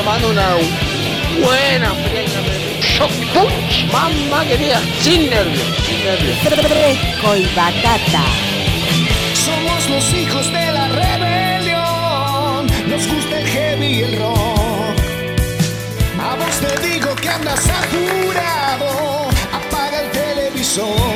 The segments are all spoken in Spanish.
tomando una buena fría. Shock punch. Mamá querida, sin nervios, sin nervios. Fresco y batata. Somos los hijos de la rebelión. Nos gusta el heavy y el rock. A vos te digo que andas apurado. Apaga el televisor.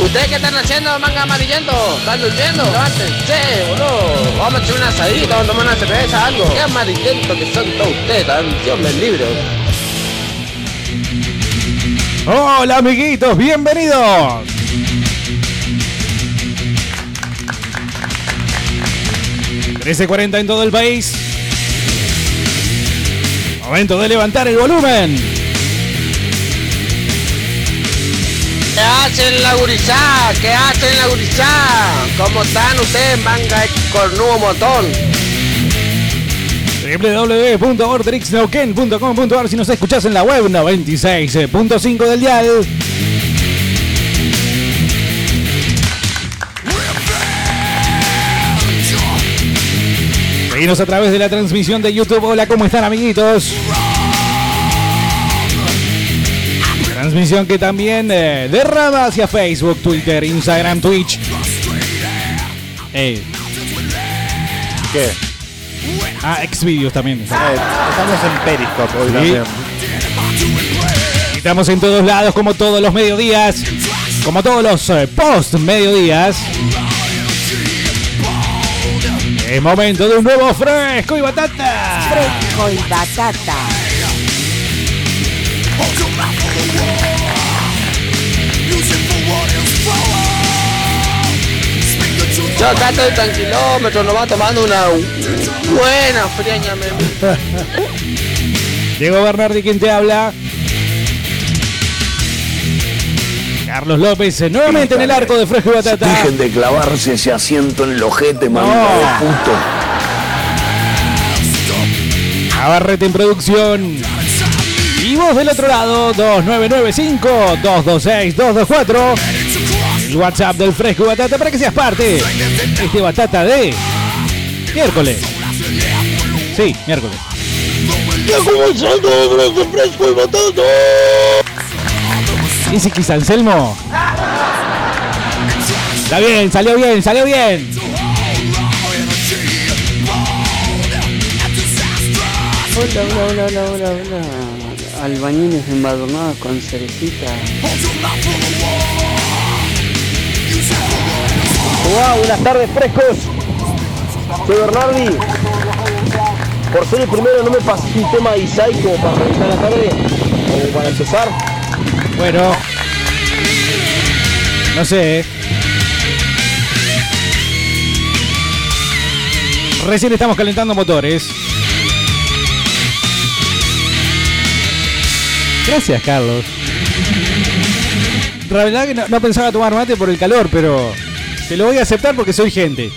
¿Ustedes qué están haciendo, manga amarillento? ¿Están durmiendo? Levántense, boludo. Vamos a echar un asadito, vamos a tomar una cerveza, algo. Qué amarillento que son todos ustedes, Dios me libre. Hola amiguitos, bienvenidos. ...13.40 en todo el país. Momento de levantar el volumen. Hacen la gurizá? ¿Qué hacen la gurizá? ¿Cómo están ustedes, manga cornudo montón? www.orderixneuquén.com.ar si nos escuchás en la web 96.5 del dial. Seguinos a través de la transmisión de YouTube. Hola, ¿cómo están amiguitos? Transmisión que también eh, derrama hacia Facebook, Twitter, Instagram, Twitch. ¿Qué? ah, Xvideos también. Eh, estamos en Periscope hoy Sí. también. Estamos en todos lados, como todos los mediodías, como todos los eh, post mediodías. Es momento de un nuevo fresco y batata. Fresco y batata. Yo acá estoy tranquilómetro, nomás tomando una buena friaña, me Diego Bernardi, quien te habla. Carlos López, eh, nuevamente en el arco de fresco y batata. Dejen de clavarse ese asiento en el ojete, No. manga de puto. Navarrete en producción. Del otro lado, 2995-226-224. El WhatsApp del Fresco y Batata para que seas parte este Batata de miércoles. Sí, miércoles. fresco y batata. Dice Quis Anselmo. Está bien, salió bien, salió bien. Hola, hola, hola, hola, hola, hola. Albañiles embadurnados con cerecita. Hola, buenas tardes, frescos. Soy Bernardi. Por ser el primero, no me pases un tema de Isai como para reventar la tarde. O para empezar. Bueno. No sé. eh. Recién estamos calentando motores. Gracias, Carlos. La verdad que no, no pensaba tomar mate por el calor, pero te lo voy a aceptar porque soy gente.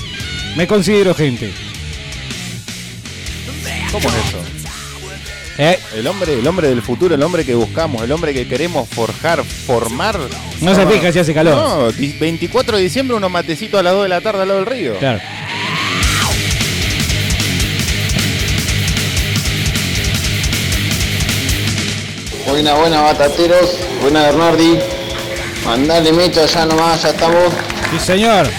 Me considero gente. ¿Cómo es eso? Eh, El hombre, el hombre del futuro, el hombre que buscamos, el hombre que queremos forjar, formar. No se fija si hace calor. No, di- 24 de diciembre unos matecitos a las 2 de la tarde al lado del río. claro. Buena, buena, batateros. Buena, Bernardi. Mandale mecha ya nomás, ya estamos. Sí, señor.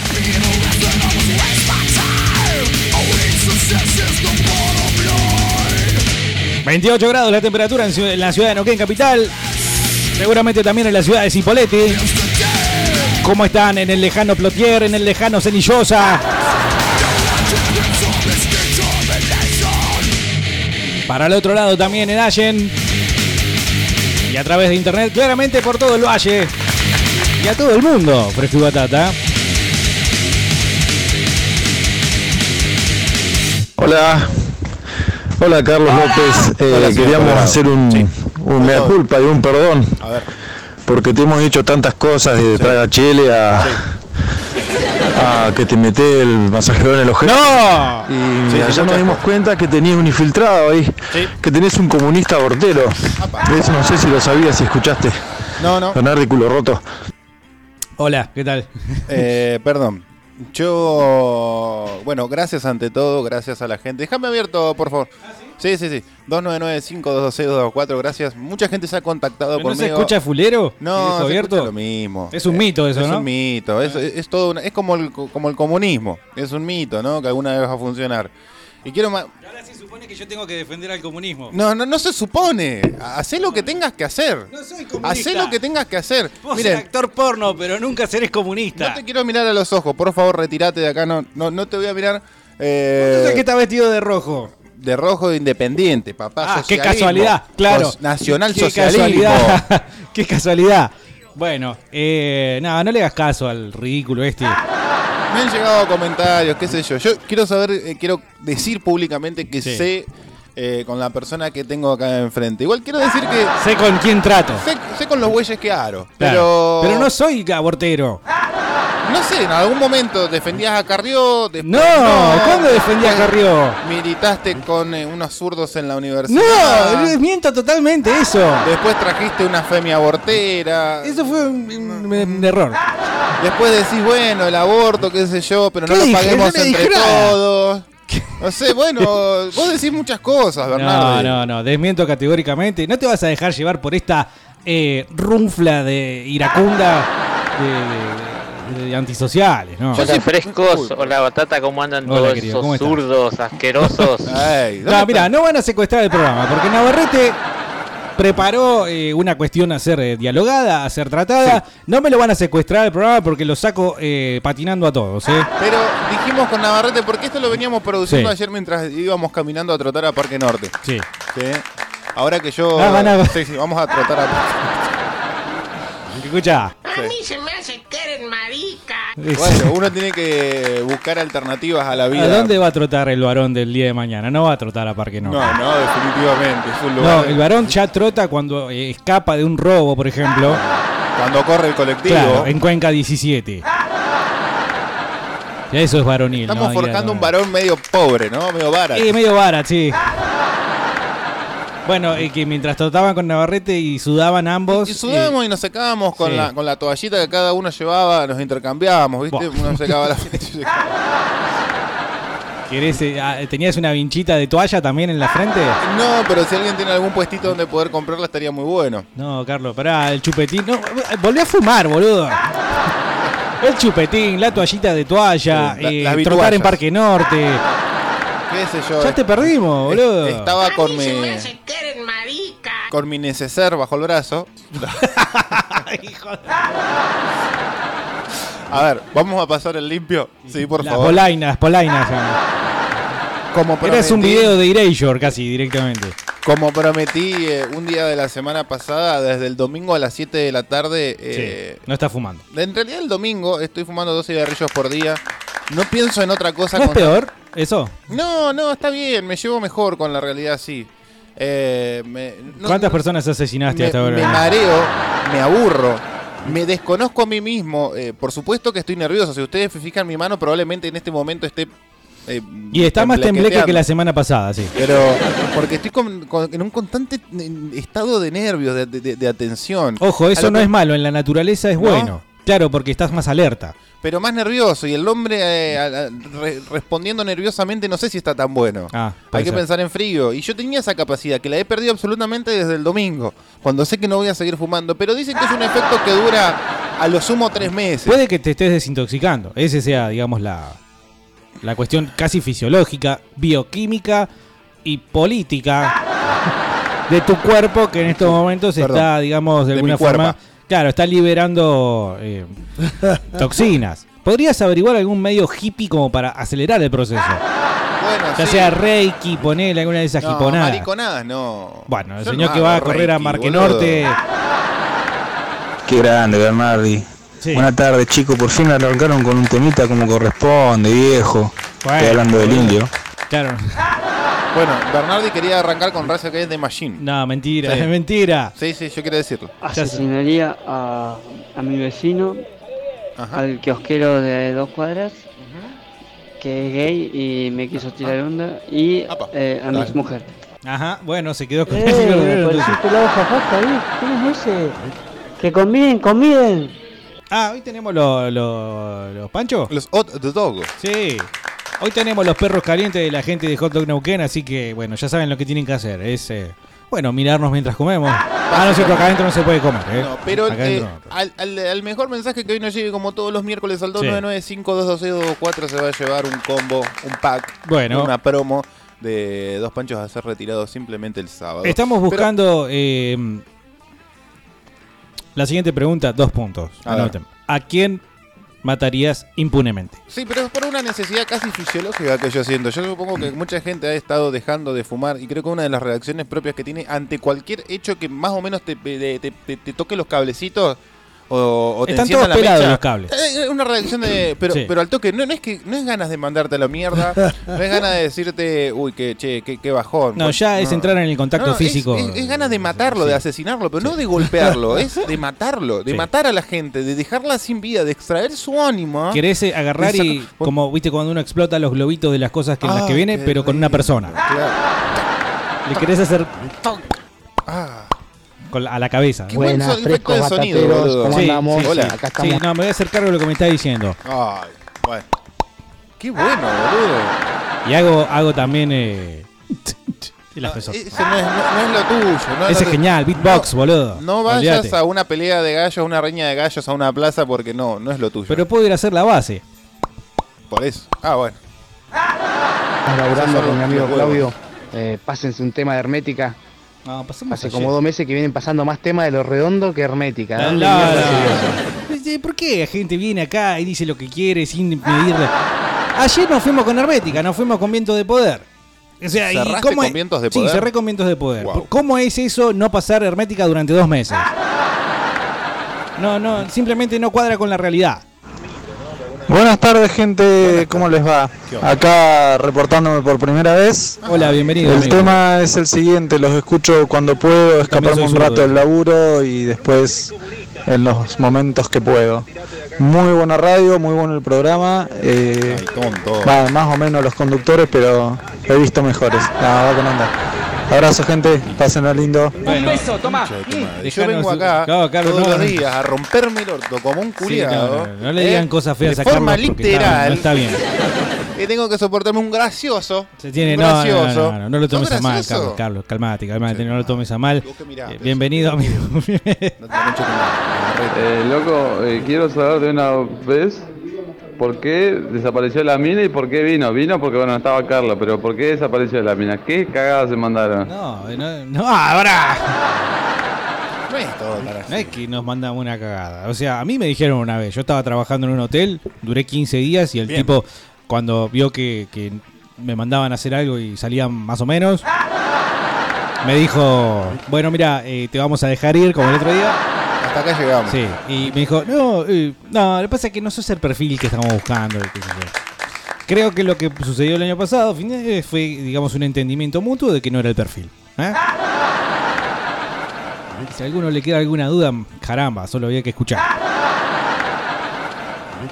...28 grados la temperatura en, la ciudad de Neuquén capital... ...seguramente también en la ciudad de Cipolletti... ¿Cómo están en el lejano Plotier, en el lejano Cenillosa? Para el otro lado también en Allen. Y a través de internet, claramente por todo el valle. Y a todo el mundo, Fresco y Batata. Hola, hola Carlos López. Eh, Hola, queríamos hacer un, un mea culpa y un perdón A ver. porque te hemos dicho tantas cosas de traga chile a, a que te mete el masajero en el ojete. ¡No! Y Sí, allá nos dimos cuenta que tenías un infiltrado ahí, Sí. que tenés un comunista abortero. Eso no sé si lo sabías, si escuchaste. No, no. Bernardi culo roto. Hola, ¿qué tal? Eh, perdón. Yo, bueno, gracias ante todo, gracias a la gente. Déjame abierto, por favor. Sí, sí, sí. 299-526-224, gracias. Mucha gente se ha contactado ¿Pero ¿No conmigo. se escucha fulero? ¿Y No, se abierto? escucha lo mismo. Es un mito eso, es ¿no? un mito, es, es todo una- es como el, como el comunismo, es un mito, ¿no? Que alguna vez va a funcionar. Y quiero ma- Ahora se supone que yo tengo que defender al comunismo. No, no, no se supone. Hacé lo que tengas que hacer. No soy comunista. Hacé lo que tengas que hacer. Vos Miren, ser actor porno, pero nunca serés comunista. no te quiero mirar a los ojos, por favor, retírate de acá, no, no, no te voy a mirar. eh, ¿Por qué está vestido de rojo? De rojo de independiente, papá. Ah, qué casualidad, claro. Nacional qué socialismo. Casualidad. qué casualidad. Bueno, eh, nada, no le hagas caso al ridículo este. Me han llegado comentarios, qué sé yo. Yo quiero saber, eh, quiero decir públicamente que Sí. sé eh, con la persona que tengo acá enfrente. Igual quiero decir que Sé con quién trato. sé, sé con los bueyes que aro. Claro. Pero, Pero no soy abortero. no sé, en algún momento defendías a Carrió. después No, ¿cuándo defendí a Carrió? Militaste con eh, unos zurdos en la universidad. No, miento totalmente eso. Después trajiste una femia abortera. Eso fue un, un- un error. Después decís, bueno, el aborto, qué sé yo, pero no ¿Qué lo dije? paguemos No entre dije todos. No sé, bueno, vos decís muchas cosas, No, Bernardo. no, no, desmiento categóricamente. No te vas a dejar llevar por esta eh, runfla de iracunda de, de- de antisociales, ¿no? Yo Hola sí- frescos, hola batata, ¿cómo andan Hola, todos querido, ¿cómo esos zurdos asquerosos? Ay, ¿dónde No, mira, no van a secuestrar el programa, porque Navarrete preparó eh, una cuestión a ser eh, dialogada, a ser tratada. No me lo van a secuestrar el programa porque lo saco eh, patinando a todos, ¿eh? Pero dijimos con Navarrete, porque esto lo veníamos produciendo Sí. ayer mientras íbamos caminando a trotar a Parque Norte. Sí. ¿sí? Ahora que yo. Ah, van a- Sí, sí, vamos a trotar a Escucha. A mí se me hace que eres marica. Bueno, uno tiene que buscar alternativas a la vida. ¿A dónde va a trotar el varón del día de mañana? No va a trotar a Parque Norte. No, no, definitivamente. Es un No, lugar. el varón ya trota cuando eh, escapa de un robo, por ejemplo. Cuando corre el colectivo. Claro, en Cuenca 17. Ya Eso es varonil. Estamos ¿no? Forjando un varón medio pobre, ¿no? Medio barato. Eh, medio vara, sí. Bueno, eh, que mientras trotaban con Navarrete y sudaban ambos. Y sudábamos y nos secábamos con, sí. la, con la toallita que cada uno llevaba, nos intercambiábamos, ¿viste? Buah. Uno secaba la y eh, ¿querés, eh, ah, ¿Tenías una vinchita de toalla también en la frente? No, pero si alguien tiene algún puestito donde poder comprarla estaría muy bueno. No, Carlos, pará, el chupetín. No, eh, volví a fumar, boludo. El chupetín, la toallita de toalla, Sí, la- eh, trotar en Parque Norte. ¿Qué sé yo? Ya te perdimos, boludo. Estaba A con mí se me mi, hace que eres marica. con mi neceser bajo el brazo. A ver, vamos a pasar el limpio. Sí, por Las favor. polainas, polainas. Como Eras un prometí- video de Erasure casi directamente. Como prometí eh, un día de la semana pasada, desde el domingo a las 7 de la tarde. eh, No está fumando. En realidad el domingo estoy fumando dos cigarrillos por día. No pienso en otra cosa. ¿No es con- peor eso? No, no, está bien. Me llevo mejor con la realidad, sí. Eh, me- no- ¿Cuántas no- personas asesinaste me, hasta ahora? me mareo, me aburro, me desconozco a mí mismo. Eh, por supuesto que estoy nervioso. Si ustedes fijan mi mano, probablemente en este momento esté eh, Y está más tembleque que la semana pasada, sí. Pero porque estoy con- con- en un constante eh, estado de nervios, de, de- de atención. Ojo, A eso lo no que- es malo, en la naturaleza es ¿No? bueno. Claro, porque estás más alerta. Pero más nervioso. Y el hombre eh, a- a- re- respondiendo nerviosamente no sé si está tan bueno. Ah, Hay que ser. pensar en frío. Y yo tenía esa capacidad, que la he perdido absolutamente desde el domingo. Cuando sé que no voy a seguir fumando. Pero dicen que es un efecto que dura a lo sumo tres meses. Puede que te estés desintoxicando. Ese sea, digamos, la, la cuestión casi fisiológica, bioquímica y política de tu cuerpo que en estos momentos Perdón. está, digamos, de, De alguna cuerpo. Claro, está liberando eh, toxinas. ¿Podrías averiguar algún medio hippie como para acelerar el proceso? Bueno, Ya sí. sea Reiki, ponele alguna de esas No, hiponadas. mariconadas no. Bueno, el Yo señor no que va a correr a Marque boludo. Norte. Qué grande, Bernardi. Sí. Buenas tardes, chicos. Por fin arrancaron con un temita como corresponde, viejo. Bueno, Estoy hablando del indio. Claro. Bueno, Bernardi quería arrancar con Raza que es de Machine. No, mentira, Sí. es mentira. Sí, sí, yo quiero decirlo. Asesinaría a, a mi vecino, al kiosquero de dos cuadras, que es gay y me quiso tirar onda, y eh, a mi mujer. Ajá, bueno, se quedó con Eh, jajaja ahí, ¿quién es ese? Que conviden, conviden. Ah, hoy tenemos los los los panchos. Los hot dog. Sí. Hoy tenemos los perros calientes de la gente de Hot Dog Neuquén, así que bueno, ya saben lo que tienen que hacer. Es eh, bueno, mirarnos mientras comemos. Ah, no es cierto, acá adentro no se puede comer, ¿eh? No, pero Acá eh, adentro no. al, al- al mejor mensaje que hoy nos llegue como todos los miércoles al Sí. 299-5226-224 se va a llevar un combo, un pack, Bueno. una promo de dos panchos a ser retirados simplemente el sábado. Estamos buscando la siguiente pregunta, dos puntos. A. ¿A quién matarías impunemente? Sí, pero es por una necesidad casi fisiológica que yo siento. Yo supongo que mucha gente ha estado dejando de fumar y creo que una de las reacciones propias que tiene ante cualquier hecho que más o menos te, te- te- te toque los cablecitos o, o te Están todos la pelados mecha, los cables. eh, Es una reacción de... Pero, Sí. pero al toque, no, no es que no es ganas de mandarte a la mierda, no es ganas de decirte, uy, que che, qué, qué bajón. No, ya es entrar en el contacto No, es- físico. Es, es ganas de matarlo, de asesinarlo, pero no de golpearlo, es de matarlo, de Sí. matar a la gente, de dejarla sin vida, de extraer su ánimo. ¿ah? Querés eh, agarrar y, como viste cuando uno explota los globitos de las cosas que en las Ah, que viene, qué pero con una persona. Le querés hacer con la- a la cabeza. Qué buen Buenas, efecto de frescos sonido, boludo. ¿cómo Sí, andamos? sí, Hola. sí. Acá Sí, estamos. no, me voy a hacer cargo de lo que me está diciendo. Ay, bueno. Qué bueno, boludo. Y hago, hago también. Eh, el Ah, no es, no- no es lo tuyo. No Ese es lo- genial, beatbox, boludo. No vayas Olvídate. a una pelea de gallos, a una reña de gallos, a una plaza porque no, no es lo tuyo. Pero puedo ir a hacer la base. Por eso. Ah, bueno. Estamos laburando con mi amigo. Claudio. Eh, pásense un tema de hermética. Hace ayer. como dos meses que vienen pasando más temas de lo redondo que hermética. Eh, ¿Por qué la gente viene acá y dice lo que quiere sin medirle? Ayer nos fuimos con Hermética, nos fuimos con Vientos de Poder. O sea, ¿y ¿Cerraste cómo con es- Vientos de Sí, Poder? cerré con Vientos de Poder. Wow. ¿Cómo es eso no pasar Hermética durante dos meses? No, no, simplemente no cuadra con la realidad. Buenas tardes, gente. ¿Cómo les va? Acá reportándome por primera vez. Hola, bienvenido. El amigo. tema es el siguiente, los escucho cuando puedo, escaparme un rato del laburo y después en los momentos que puedo. Muy buena radio, muy bueno el programa. eh, va, más o menos los conductores, pero he visto mejores. Nada, va con onda. Abrazo, gente. Pásenla lindo. Bueno, toma. Déjanos Yo vengo acá Claro, Carlos, todos no, los no. días a romperme el orto como un Sí, culiado. no, no, no le digan ¿eh? cosas feas de a Carlos forma porque literal. está- no está bien. Y tengo que soportarme un gracioso. Se tiene, un no, no, no, gracioso. no, no, no lo tomes ¿Sos a mal? Carlos, Carlos, calmate, calmate, no lo tomes a mal. Eh, bienvenido, amigo. Eh, loco, eh, quiero saber de una vez por qué desapareció la mina y por qué vino. Vino porque, bueno, no estaba Carlos, pero ¿por qué desapareció la mina? ¿Qué cagadas se mandaron? No, no, no, ahora. No es todo para No es que nos mandamos una cagada. O sea, a mí me dijeron una vez, yo estaba trabajando en un hotel, duré 15 días y el Bien. tipo, cuando vio que, que me mandaban a hacer algo y salían más o menos, me dijo, bueno, mira, eh, te vamos a dejar ir como el otro día. Hasta acá llegamos. Sí, y me dijo, no, eh, no, lo que pasa es que no sos el perfil que estamos buscando. y qué sé yo. Creo que lo que sucedió el año pasado fin- eh, fue, digamos, un entendimiento mutuo de que no era el perfil. ¿eh? Si a alguno le queda alguna duda, caramba, solo había que escuchar.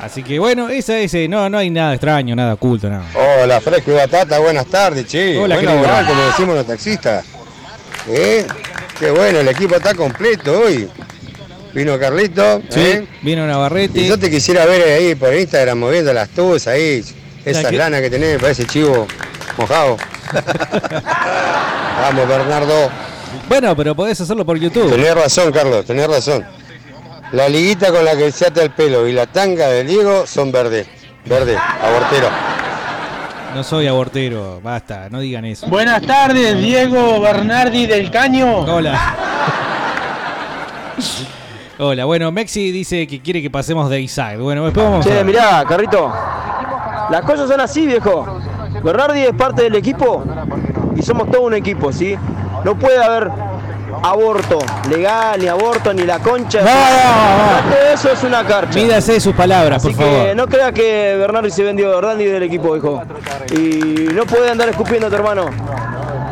Así que bueno, esa es, eh, no, no hay nada extraño, nada oculto, nada. Hola, Fresco y Batata, buenas tardes, che. Hola, Buena querido. moral, como decimos los taxistas. ¿Eh? Qué bueno, el equipo está completo hoy. Vino Carlito, Sí, ¿eh? vino Navarrete. Y yo te quisiera ver ahí por Instagram moviendo las tubas ahí. Esa ¿La qué? lana que tenés, parece chivo mojado. Vamos, Bernardo. Bueno, pero podés hacerlo por YouTube. Tenés razón, Carlos, tenés razón. La liguita con la que se ata el pelo y la tanga del Diego son verde. Verde, abortero. No soy abortero, basta, no digan eso. Buenas tardes, Diego Bernardi del Caño. Hola. Hola, bueno, Mexi dice que quiere que pasemos de Isaac. Bueno, después vamos Che, a... mirá, Carrito. Las cosas son así, viejo. Bernardi es parte del equipo y somos todo un equipo, ¿sí? No puede haber aborto legal, ni aborto, ni la concha. No, eso es una carcha. Mídase sus palabras, Así por que favor. no crea que Bernardi se vendió Bernardi del equipo, hijo. Y no puede andar escupiendo a tu hermano.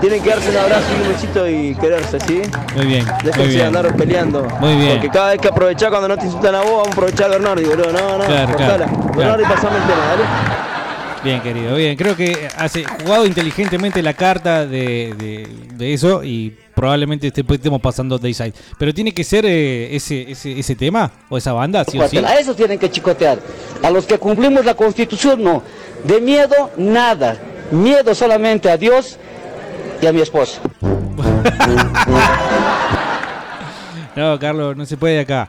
Tienen que darse un abrazo y un besito y quererse, ¿sí? Muy bien, Déjense de andar peleando. Muy bien. Porque cada vez que aprovechás cuando no te insultan a vos, vamos a aprovechar a Bernardi, boludo. No, no, Claro, cortala. claro, Bernardi, claro. pasame el tema, dale. Bien, querido, bien. Creo que has jugado inteligentemente la carta de, de- de eso y probablemente después estemos pasando Dayside. Pero tiene que ser eh, ese, ese, ese tema o esa banda, sí o sí. A esos tienen que chicotear. A los que cumplimos la constitución, no. De miedo, nada. Miedo solamente a Dios y a mi esposa. No, Carlos, no se puede acá.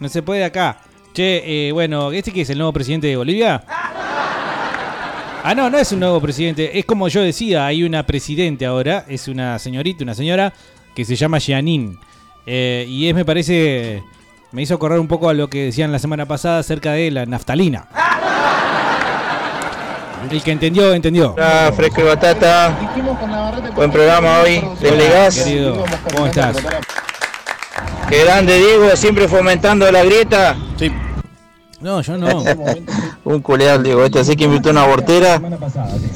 No se puede acá. Che, eh, bueno, ¿este que es el nuevo presidente de Bolivia? Ah, no, no es un nuevo presidente. Es como yo decía, hay una presidente ahora. Es una señorita, una señora que se llama Jeanine. Eh, y es, me parece, me hizo correr un poco a lo que decían la semana pasada acerca de la naftalina. El que entendió, entendió. Hola, fresco y batata. Buen programa hoy. Denle gas. Querido, ¿cómo estás? Qué grande Diego, siempre fomentando la grieta. Sí. No, yo no. Un culeado, Diego. Este así que invitó una abortera.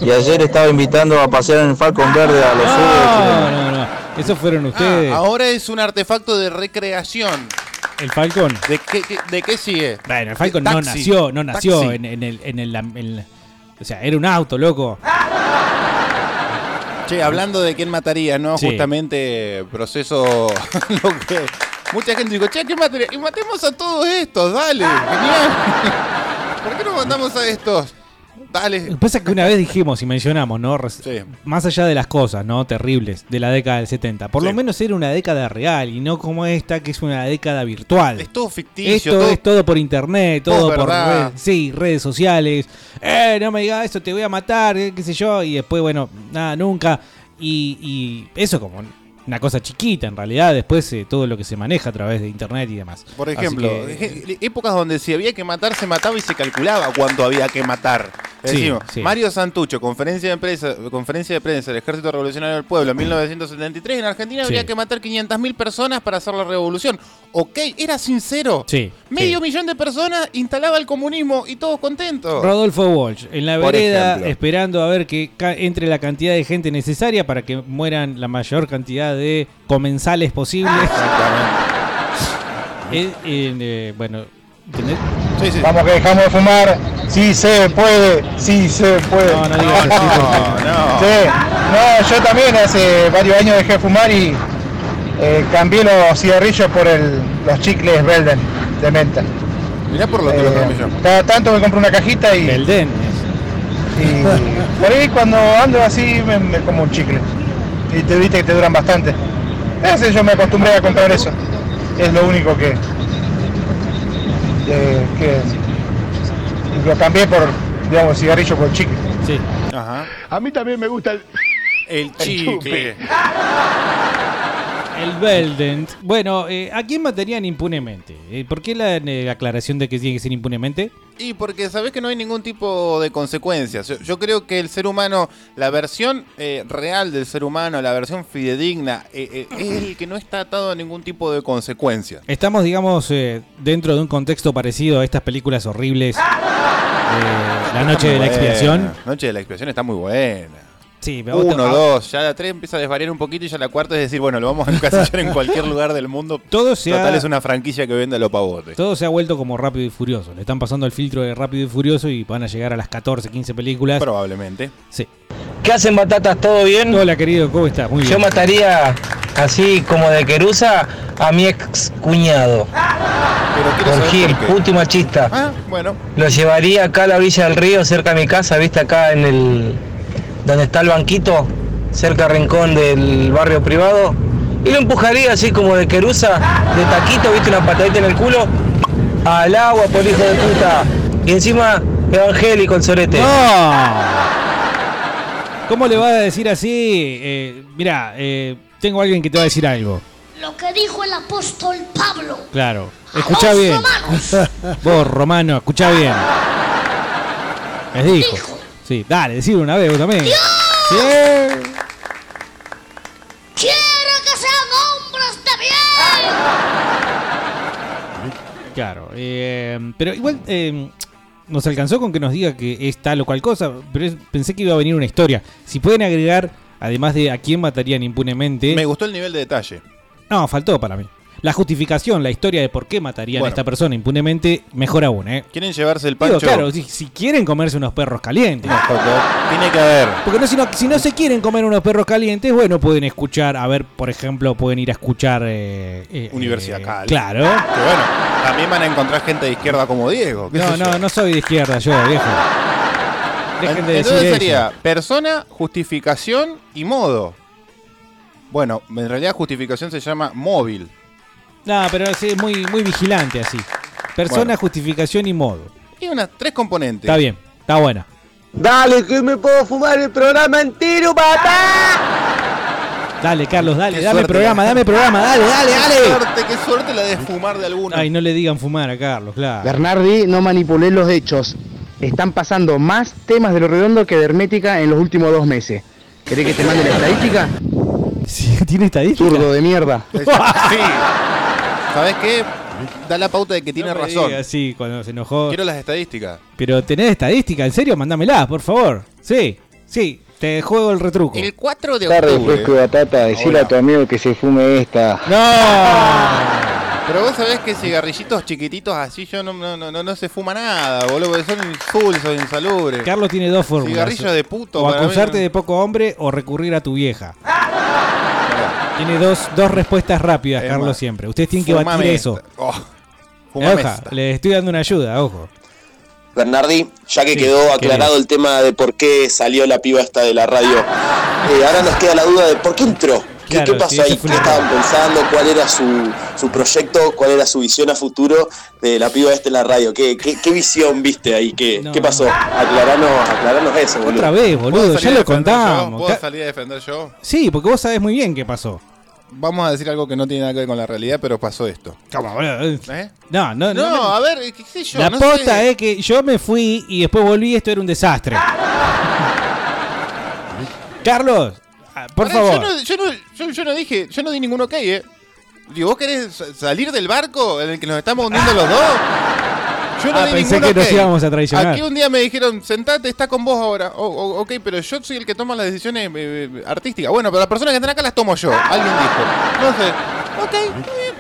Y ayer estaba invitando a pasear en el Falcon Verde a los No, suyos. no, no. Esos fueron ustedes. Ah, ahora es un artefacto de recreación. El Falcon. ¿De qué, qué- de qué sigue? Bueno, el Falcon no nació, no nació en, en el, en el, en- O sea, era un auto, loco. Che, hablando de quién mataría, ¿no? Sí. Justamente proceso lo que mucha gente dijo, che, ¿quién mataría? Y matemos a todos estos, dale, genial. ¿Por qué no matamos a estos? Dale. Lo que pasa es que una vez dijimos y mencionamos, ¿no? Más allá de las cosas, ¿no? Terribles de la década del 70. Por lo menos era una década real y no como esta que es una década virtual. Es todo ficticio, Esto todo- es todo por internet, todo todo por redes, sí, redes sociales. Eh, no me digas eso, te voy a matar, eh, qué sé yo. Y después, bueno, nada, nunca. Y, y eso como una cosa chiquita en realidad. Después eh, todo lo que se maneja a través de internet y demás. Por ejemplo, que- épocas donde si había que matar, se mataba y se calculaba cuánto había que matar. Decimos, sí. Mario Santucho, conferencia de prensa, conferencia de prensa del Ejército Revolucionario del Pueblo en 1973. En Argentina Sí. habría que matar 500.000 personas para hacer la revolución. Ok, era sincero. Sí, Medio millón de personas instalaba el comunismo y todos contentos. Rodolfo Walsh, en la Por vereda, ejemplo. esperando a ver que entre la cantidad de gente necesaria para que mueran la mayor cantidad de comensales posibles. Eh, eh, bueno, ¿entendés? Vamos que dejamos de fumar. Sí se puede, sí se puede. No, no digas así, por favor. Sí. No, yo también hace varios años dejé de fumar y eh, cambié los cigarrillos por el, los chicles Belden de menta. Mirá por lo que lo cambié yo. Cada tanto me compro una cajita y. Belden. Y por ahí cuando ando así me, me como un chicle. Y te viste que te duran bastante. Ese yo me acostumbré a comprar eso. Es lo único que. que, que lo cambié por, digamos, cigarrillo por chicle. Sí. Ajá. A mí también me gusta el. El chicle. El Belden. Bueno, eh, ¿a quién matarían impunemente? Eh, ¿Por qué la eh, aclaración de que tiene que ser impunemente? Y porque sabés que no hay ningún tipo de consecuencias. Yo, yo creo que el ser humano, la versión eh, real del ser humano, la versión fidedigna, eh, eh, es el que no está atado a ningún tipo de consecuencia. Estamos, digamos, eh, dentro de un contexto parecido a estas películas horribles. la Noche de la Expiación. buena. Noche de la expiación está muy buena. Sí, pero te- Uno, dos, ya la tres empieza a desvariar un poquito y ya la cuarta es decir, bueno, lo vamos a encasillar en cualquier lugar del mundo. Todo se Total ha- es una franquicia que vende a los pavotes. Todo se ha vuelto como rápido y furioso. Le están pasando el filtro de rápido y furioso y van a llegar a las 14, 15 películas. Probablemente. Sí. ¿Qué hacen batatas? ¿Todo bien? Hola querido, ¿cómo estás? Muy bien. Yo mataría así como de querusa a mi ex cuñado. Por saber Gil, por qué. última chista. Ah, bueno. Lo llevaría acá a la orilla del río, cerca de mi casa, viste acá en el. Donde está el banquito, cerca rincón del barrio privado. Y lo empujaría así como de querusa, de taquito, viste, una patadita en el culo, al agua por hijo de puta. Y encima, evangélico el sorete. ¿Cómo le va a decir así? Eh, mira, eh, tengo a alguien que te va a decir algo. Lo que dijo el apóstol Pablo. Claro. Escucha bien. Vos, Romano, escucha bien. Les dijo. Sí, dale, decilo una vez vos también. Sí. Quiero que sean hombres de bien. Claro. eh, pero igual eh, nos alcanzó con que nos diga que es tal o cual cosa. Pero es- pensé que iba a venir una historia. Si pueden agregar, además de a quién matarían impunemente. Me gustó el nivel de detalle. No, faltó para mí. La justificación, la historia de por qué matarían Bueno. a esta persona impunemente, mejor aún, ¿eh? ¿Quieren llevarse el Digo, pancho? claro, si, si quieren comerse unos perros calientes. Tiene que haber. Porque no, si, no, si no se quieren comer unos perros calientes, bueno, pueden escuchar, a ver, por ejemplo, pueden ir a escuchar... eh, eh, Universidad eh, Cali. Claro. Que bueno, también van a encontrar gente de izquierda como Diego. No, yo. no, no soy de izquierda yo, viejo. Dejen de Entonces decir sería eso. persona, justificación y modo. Bueno, en realidad justificación se llama móvil. No, pero sí, es muy, muy vigilante así. Persona, Bueno. justificación y modo. Y unas tres componentes. Está bien, está buena. Dale, que me puedo fumar el programa entero, papá. Dale, Carlos, dale, Qué dame suerte programa, dame programa, dale, dale, Qué dale. suerte, qué suerte la de fumar de alguno. Ay, no le digan fumar a Carlos, claro. Bernardi, no manipulé los hechos. Están pasando más temas de lo redondo que de hermética en los últimos dos meses. ¿Querés que te mande la estadística? Sí, tiene estadística. Zurdo de mierda. Sí. ¿Sabes qué? Da la pauta de que tiene No me razón. digas, sí, cuando se enojó. Quiero las estadísticas. Pero tenés estadística, ¿en serio? Mándamela, por favor. Sí, sí, te juego el retruco. El 4 de Tarde, octubre. fresco y batata, decirle a tu amigo que se fume esta. ¡No! Pero vos sabés que cigarrillitos chiquititos así yo no, no, no, no, no se fuma nada, boludo, porque son insulsos, insalubres. Carlos tiene dos fórmulas. Cigarrillo de puto. O mí, acusarte ¿no? de poco hombre o recurrir a tu vieja. Tiene dos, dos respuestas rápidas, Es Carlos, más, siempre. Ustedes tienen que batir eso. Oh, Oja, le estoy dando una ayuda, ojo. Bernardi, ya que Sí, quedó ¿qué aclarado el tema de por qué salió la piba esta de la radio, eh, ahora nos queda la duda de por qué entró. ¿Qué, Claro, qué pasó sí, ahí? ¿Qué estaban pensando? ¿Cuál era su, su proyecto? ¿Cuál era su visión a futuro de la piba esta en la radio? ¿Qué, qué, qué visión viste ahí? ¿Qué, ¿qué pasó? Aclaranos, aclaranos eso, boludo. Otra vez, boludo, ¿Puedo ya lo defender yo? contamos. ¿Puedo salir a defender yo? Sí, porque vos sabés muy bien qué pasó. Vamos a decir algo que no tiene nada que ver con la realidad, pero pasó esto. ¿Eh? No, no, No, no. a ver, qué sé yo. la no posta sé. es que yo me fui y después volví y esto era un desastre. Carlos, ah, por Pará, favor. Yo no, yo, no, yo, yo no dije, yo no di ningún ok, ¿eh? Digo, ¿vos querés sa- salir del barco en el que nos estamos hundiendo los dos? Yo no Ah, di pensé ningún que nos ok. íbamos a traicionar. Aquí un día me dijeron, sentate, está con vos ahora. Oh, oh, ok, pero yo soy el que toma las decisiones eh, eh, artísticas. Bueno, pero las personas que están acá las tomo yo. Alguien dijo. Sé. Ok, bien.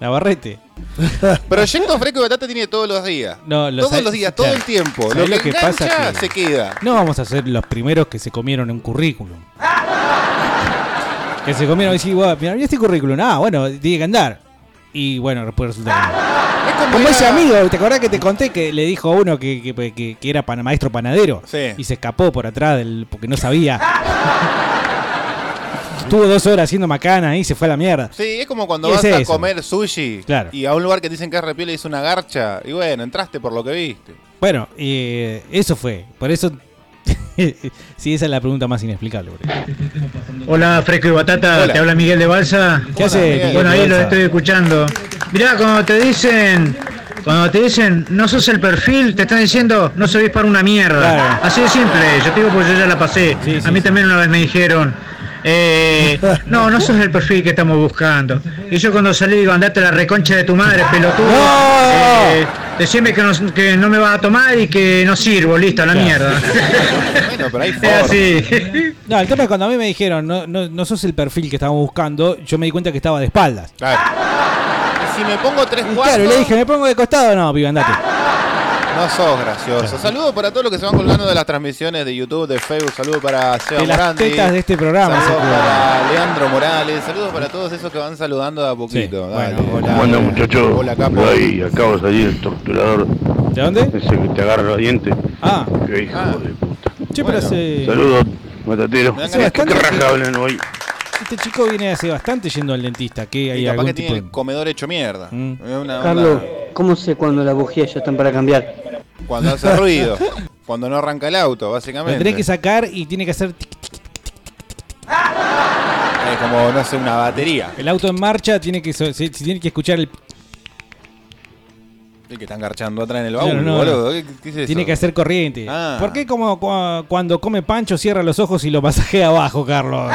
Navarrete. Proyecto Fresco y Batata tiene todos los días. No, lo todos los días, todo claro. el tiempo. Lo ¿Sabés que, lo que engancha pasa que- se queda. No vamos a ser los primeros que se comieron un currículum. Que se comieron y decís, "Buah, mira, mira este currículum. Ah, bueno, tiene que andar. Y bueno, después resulta que. Como ese amigo, ¿te acordás que te conté que le dijo a uno que, que- era maestro panadero? Sí. Y se escapó por atrás del, porque no sabía. Estuvo dos horas haciendo macana y se fue a la mierda. Sí, es como cuando vas es a eso. comer sushi Claro. y a un lugar que dicen que es repiola y es una garcha. Y bueno, entraste por lo que viste. Bueno, eh, eso fue. Por eso. sí, esa es la pregunta más inexplicable. Hola, Fresco y Batata, Hola. te habla Miguel de Balsa. ¿Qué hace, Miguel Bueno, ahí lo estoy escuchando. Mirá, cuando te dicen, cuando te dicen, no sos el perfil, te están diciendo, no servís para una mierda. Claro. Así de simple, yo te digo porque yo ya la pasé. A mí también una vez me dijeron, eh, no, no sos el perfil que estamos buscando. Y yo cuando salí digo, andate a la reconcha de tu madre, pelotudo. Eh, Decime que no, que no me vas a tomar y que no sirvo, listo, a la mierda. Bueno, pero hay Es así. No, el tema es cuando a mí me dijeron, no, no, no sos el perfil que estábamos buscando, yo me di cuenta que estaba de espaldas. Claro. Y si me pongo tres cuartos, claro, y le dije, ¿me pongo de costado? No, pibe, andate. No sos gracioso. Saludos para todos los que se van colgando de las transmisiones de YouTube, de Facebook. Saludos para Seba De las Morandi. tetas de este programa. Saludos se para Leandro Morales. Saludos para todos esos que van saludando de a poquito. Dale. ¿Cómo andan, muchachos? Hola, Capo. Ahí acabo de salir el torturador. ¿De dónde? Ese que te agarra los dientes. Ah. Qué hijo de puta. Che, pero hace- Saludos, matatero. ¿Qué raja hablan hoy? Este chico viene hace bastante yendo al dentista. Que hay Y capaz algún que tipo tiene de- el comedor hecho mierda. Mm. Una Carlos, ¿cómo sé cuando las bujías ya están para cambiar? Cuando hace ruido. cuando no arranca el auto, Lo básicamente. tenés que sacar y tiene que hacer. tic, tic. Es como, no sé, una batería. El auto en marcha tiene que, se- se tiene que escuchar el. El que están garchando atrás en el baúl, no, boludo. ¿Qué, qué es eso? Tiene que hacer corriente. Ah. ¿Por qué como cua- cuando come Pancho cierra los ojos y lo masajea abajo, Carlos?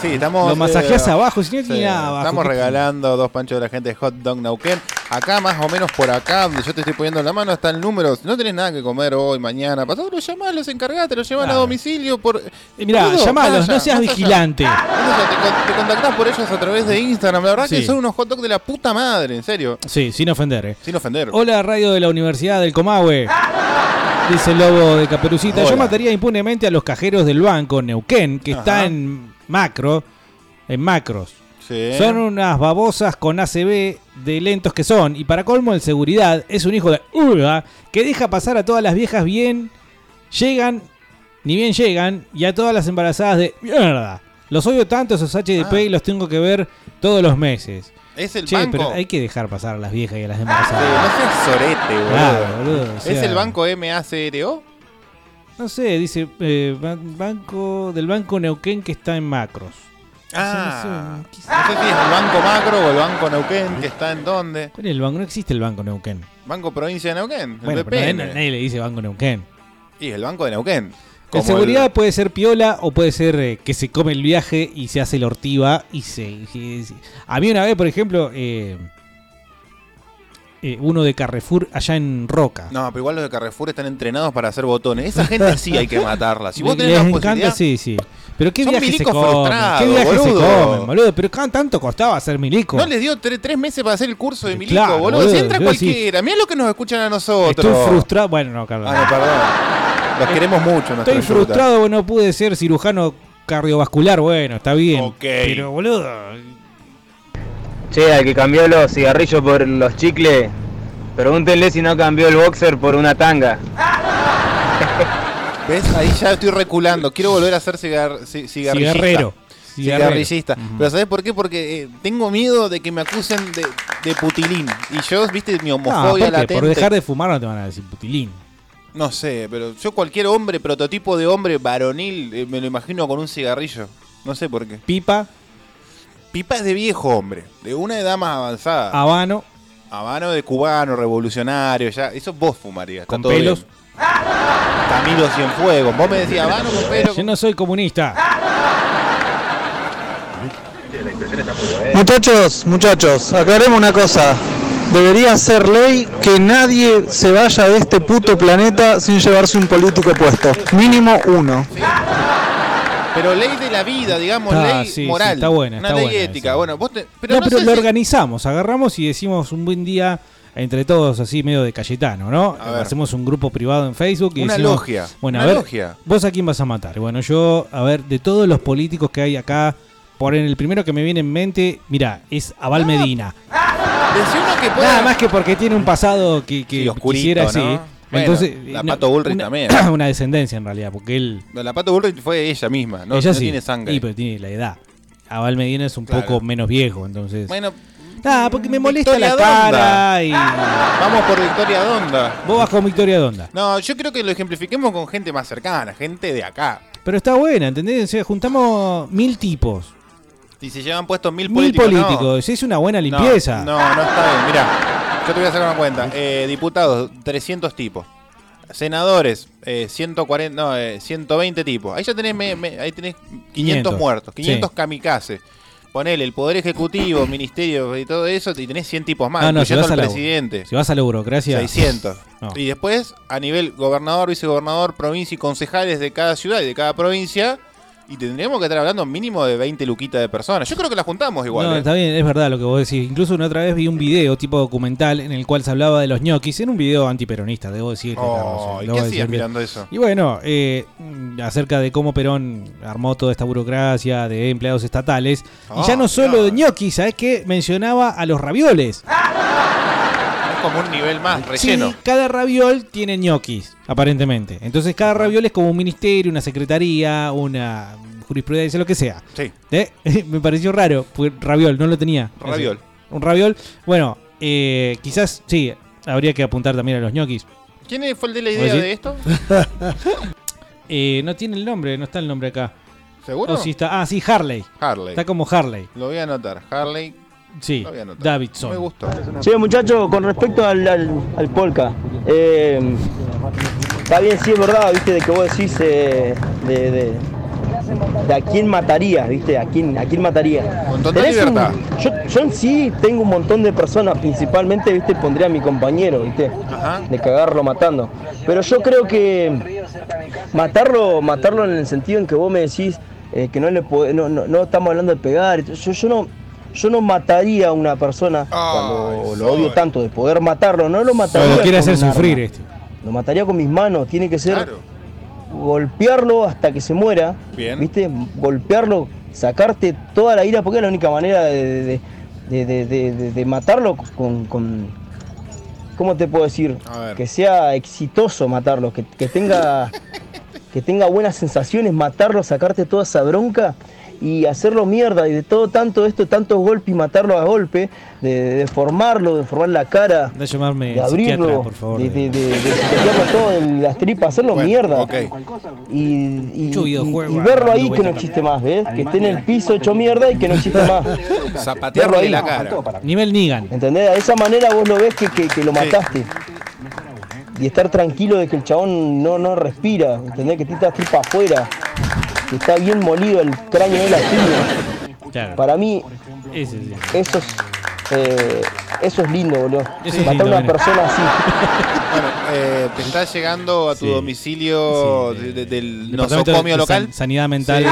Sí, estamos. Lo masajeás eh, abajo, si no sí, tiene nada abajo. Estamos ¿Qué- regalando dos panchos de la gente de Hot Dog Nauquén. Acá, más o menos por acá, donde yo te estoy poniendo la mano, está el número. Si no tenés nada que comer hoy, mañana, pasado, los llamás, los encargás, te los llevan a domicilio. por Y mirá, Boludo, llamalos, no seas vigilante. Allá, Te, te contactás por ellos a través de Instagram. La verdad que son unos hot dogs de la puta madre, en serio. Sí, sin ofender, eh. Sin ofender. Hola, radio de la Universidad del Comahue. Dice el lobo de Caperucita. Yo mataría impunemente a los cajeros del banco Neuquén, que Ajá. está en macro, en macros. Sí. Son unas babosas con ACB de lentos que son. Y para colmo, el seguridad es un hijo de urga que deja pasar a todas las viejas bien, llegan, ni bien llegan, y a todas las embarazadas de mierda. Los odio tanto esos HDP y los tengo que ver todos los meses. Es el Che, banco. pero hay que dejar pasar a las viejas y a las Sí, embarazadas. no seas sorete, boludo. Claro, boludo, o ¿Es el banco MACRO? No sé, dice eh, ban- banco del Banco Neuquén que está en macros. Ah, No sé si es el Banco Macro o el Banco Neuquén, que está en dónde. ¿Cuál es el banco? No existe el Banco Neuquén. Banco Provincia de Neuquén, el Bueno, pero BPN. nadie, nadie le dice Banco Neuquén. Y el Banco de Neuquén. En seguridad puede ser piola o puede ser eh, que se come el viaje y se hace la ortiva y se... y- y- A mí una vez, por ejemplo, eh, eh, uno de Carrefour allá en Roca. No, pero igual los de Carrefour están entrenados para hacer botones. Esa gente sí hay que matarla. Si vos tenés Les la encanta, sí, sí. Pero qué Son viajes se comen, qué viajes se comen, boludo. Pero ¿cuán- tanto costaba ser milico. No les dio tre- tres meses para hacer el curso de milico, Claro, boludo. boludo, Si entra yo sí. cualquiera. Mirá lo que nos escuchan a nosotros. Estoy frustrado. Bueno, no, Carlos. Ah, no, perdón. Los queremos mucho, Estoy frustrado no pude ser cirujano cardiovascular. Bueno, está bien. Ok. Pero, boludo. Che, al que cambió los cigarrillos por los chicles, pregúntenle si no cambió el boxer por una tanga. ¿Ves? Ahí ya estoy reculando. Quiero volver a ser cigar, ci- cigarrillista. Cigarrero. Cigarrillista. Pero ¿sabes por qué? Porque eh, tengo miedo de que me acusen de, de putilín. Y yo, viste, mi No, homofobia ¿por qué? latente. Por dejar de fumar no te van a decir putilín. No sé, pero yo cualquier hombre, prototipo de hombre varonil, eh, me lo imagino con un cigarrillo. No sé por qué. Pipa, Pipa es de viejo hombre, de una edad más avanzada. habano, Habano de cubano, revolucionario, ya. Eso vos fumarías. está Con todo pelos. bien. Camilo Cienfuegos. Vos me decías Habano con pelo. yo no soy comunista. Muchachos, muchachos, aclaremos una cosa. Debería ser ley que nadie se vaya de este puto planeta sin llevarse un político puesto. Mínimo uno. Pero ley de la vida, digamos, Está, ley sí, sí, moral. está buena, Una está ley buena ética. esa. Bueno, vos te- pero no, no, pero sé lo si- organizamos, agarramos y decimos un buen día entre todos, así medio de Cayetano, ¿no? Hacemos un grupo privado en Facebook y Una decimos, logia, Bueno, una a ver, logia. ¿vos a quién vas a matar? Bueno, yo, a ver, de todos los políticos que hay acá, por en el primero que me viene en mente, mira, es Aval Ah. Medina. Uno que pueda. Nada más que porque tiene un pasado que, que Sí, oscurito, quisiera ¿no? así. Bueno, Entonces, la no, Pato Bullrich una- también. Una descendencia en realidad, porque él. No, La Pato Bullrich fue ella misma, no, ella no sí. tiene sangre. Sí, pero tiene la edad. Aval Medina es un Claro. poco menos viejo, entonces. Bueno, Nada, porque me molesta Victoria la cara Donda. y. Vamos por Victoria Donda. Vos vas con Victoria Donda. No, yo creo que lo ejemplifiquemos con gente más cercana, gente de acá. Pero está buena, ¿entendés? O sea, juntamos mil tipos. Si se llevan puestos mil Mil políticos. no. políticos. Es una buena No, limpieza. No, no, está bien. Mira, yo te voy a sacar una cuenta. Eh, diputados, 300 tipos. Senadores, eh, 140, no, eh, 120 tipos. Ahí ya tenés, me- me- ahí tenés 500, 500, muertos, 500 sí. kamikazes. ponele el Poder Ejecutivo, Ministerio y todo eso, y tenés 100 tipos más, Ah, no, si vas, al la, presidente. si vas a la burocracia. 600. No. Y después, a nivel gobernador, vicegobernador, provincia y concejales de cada ciudad y de cada provincia, y tendríamos que estar hablando mínimo de 20 luquitas de personas. Yo creo que la juntamos igual. no, ¿eh? está bien, es verdad lo que vos decís. Incluso una otra vez vi un video tipo documental en el cual se hablaba de los ñoquis. Era un video antiperonista, debo decir. Oh, ¿y qué hacías mirando eso? Y bueno, eh, acerca de cómo Perón armó toda esta burocracia de empleados estatales. y ya Oh, no solo de ñoquis, ¿sabes qué? Mencionaba a los ravioles. Como un nivel más relleno. Sí, cada raviol tiene ñoquis, aparentemente. Entonces cada raviol es como un ministerio, una secretaría, una jurisprudencia, lo que sea. Sí. ¿Eh? Me pareció raro, porque raviol no lo tenía. Raviol. Un raviol. Bueno, eh, quizás sí, habría que apuntar también a los ñoquis. ¿Quién fue el de la ¿Vos idea de esto? Eh, no tiene el nombre, no está el nombre acá. ¿Seguro? Sí está, ah, sí, Harley. Harley. Está como Harley. Lo voy a anotar. Harley. Sí. Davidson. Me gustó. Sí, muchachos, con respecto al, al, al polka, eh, está bien, sí es verdad, viste, de que vos decís eh, de, de, de a quién matarías, viste, a quién, a quién mataría. Con total Tenés un- libertad. yo, yo en sí tengo un montón de personas, principalmente, viste, pondría a mi compañero, viste, de cagarlo matando. Pero yo creo que matarlo, matarlo en el sentido en que vos me decís eh, que no le podés- no, no, no estamos hablando de pegar, yo, yo no. Yo no mataría a una persona cuando lo odio tanto de poder matarlo, no lo mataría. Lo quiere con hacer sufrir arma. este. Lo mataría con mis manos, tiene que ser golpearlo hasta que se muera, Bien. ¿viste? Golpearlo, sacarte toda la ira, porque es la única manera de, de- de- de- de- de- de matarlo con, con- ¿Cómo te puedo decir? Que sea exitoso matarlo, que, que tenga, que tenga buenas sensaciones, matarlo, sacarte toda esa bronca y hacerlo mierda y de todo tanto esto, tantos golpes y matarlo a golpe, de, de deformarlo, de formar la cara, De llamarme de abrirlo, por favor. de, de, de, de pisotearlo todo de las tripas, hacerlo mierda. Y, y- y- y verlo ahí que no existe más, ¿ves? Que esté en el piso hecho mierda y que no existe más. Zapatearle Verlo ahí. la cara. Nivel Nigan. ¿Entendés? De esa manera vos lo ves que, que- que lo mataste. Y estar tranquilo de que el chabón no, no respira, ¿entendés? Que tiene las tripas afuera, que está bien molido el cráneo de la piña. Claro. Para mí, Ese sí. eso es, eh, eso es lindo, boludo. Eso es Matar a una bueno. persona así. Bueno, eh, te está llegando a tu Sí. domicilio de- de- del nosocomio de local. San- Sanidad mental.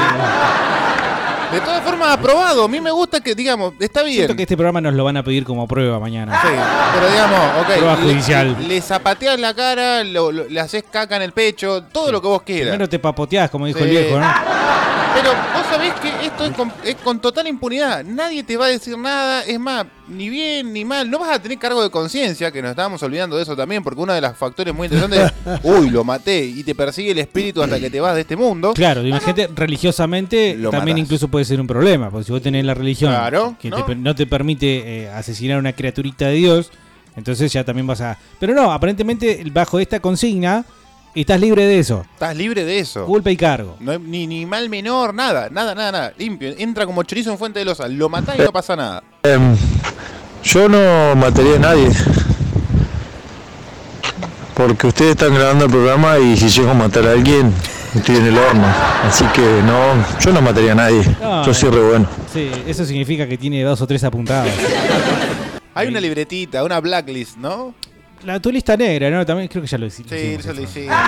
De todas formas, aprobado. A mí me gusta que, digamos, está bien. Siento que este programa nos lo van a pedir como prueba mañana. Sí, pero digamos, ok. Prueba judicial. Le, zapateas la cara, lo- lo- le haces caca en el pecho, todo lo que vos quieras. Primero te papoteás, como dijo el viejo, ¿no? Pero vos sabés que esto es con, es con total impunidad. Nadie te va a decir nada. Es más, ni bien ni mal. No vas a tener cargo de conciencia, que nos estábamos olvidando de eso también, porque uno de los factores muy interesantes es, uy, lo maté, y te persigue el espíritu hasta que te vas de este mundo. Claro, imagínate, religiosamente Lo también matás. incluso puede ser un problema, porque si vos tenés la religión Claro, que ¿no? te no te permite eh, asesinar a una criaturita de Dios, entonces ya también vas a... Pero no, aparentemente bajo esta consigna estás libre de eso. Estás libre de eso. Culpa y cargo. No hay ni, ni mal menor, nada, nada, nada, nada. Limpio. Entra como chorizo en fuente de losa. Lo matás y no pasa nada. Em, yo no mataría a nadie. Porque ustedes están grabando el programa y si llego a matar a alguien, estoy en el horno. Así que no, yo no mataría a nadie. No, yo soy re bueno. Sí, eso significa que tiene dos o tres apuntados. Hay una libretita, una blacklist, ¿no? La tu lista negra, ¿no? También creo que ya lo hicimos. Sí, eso lo hicimos.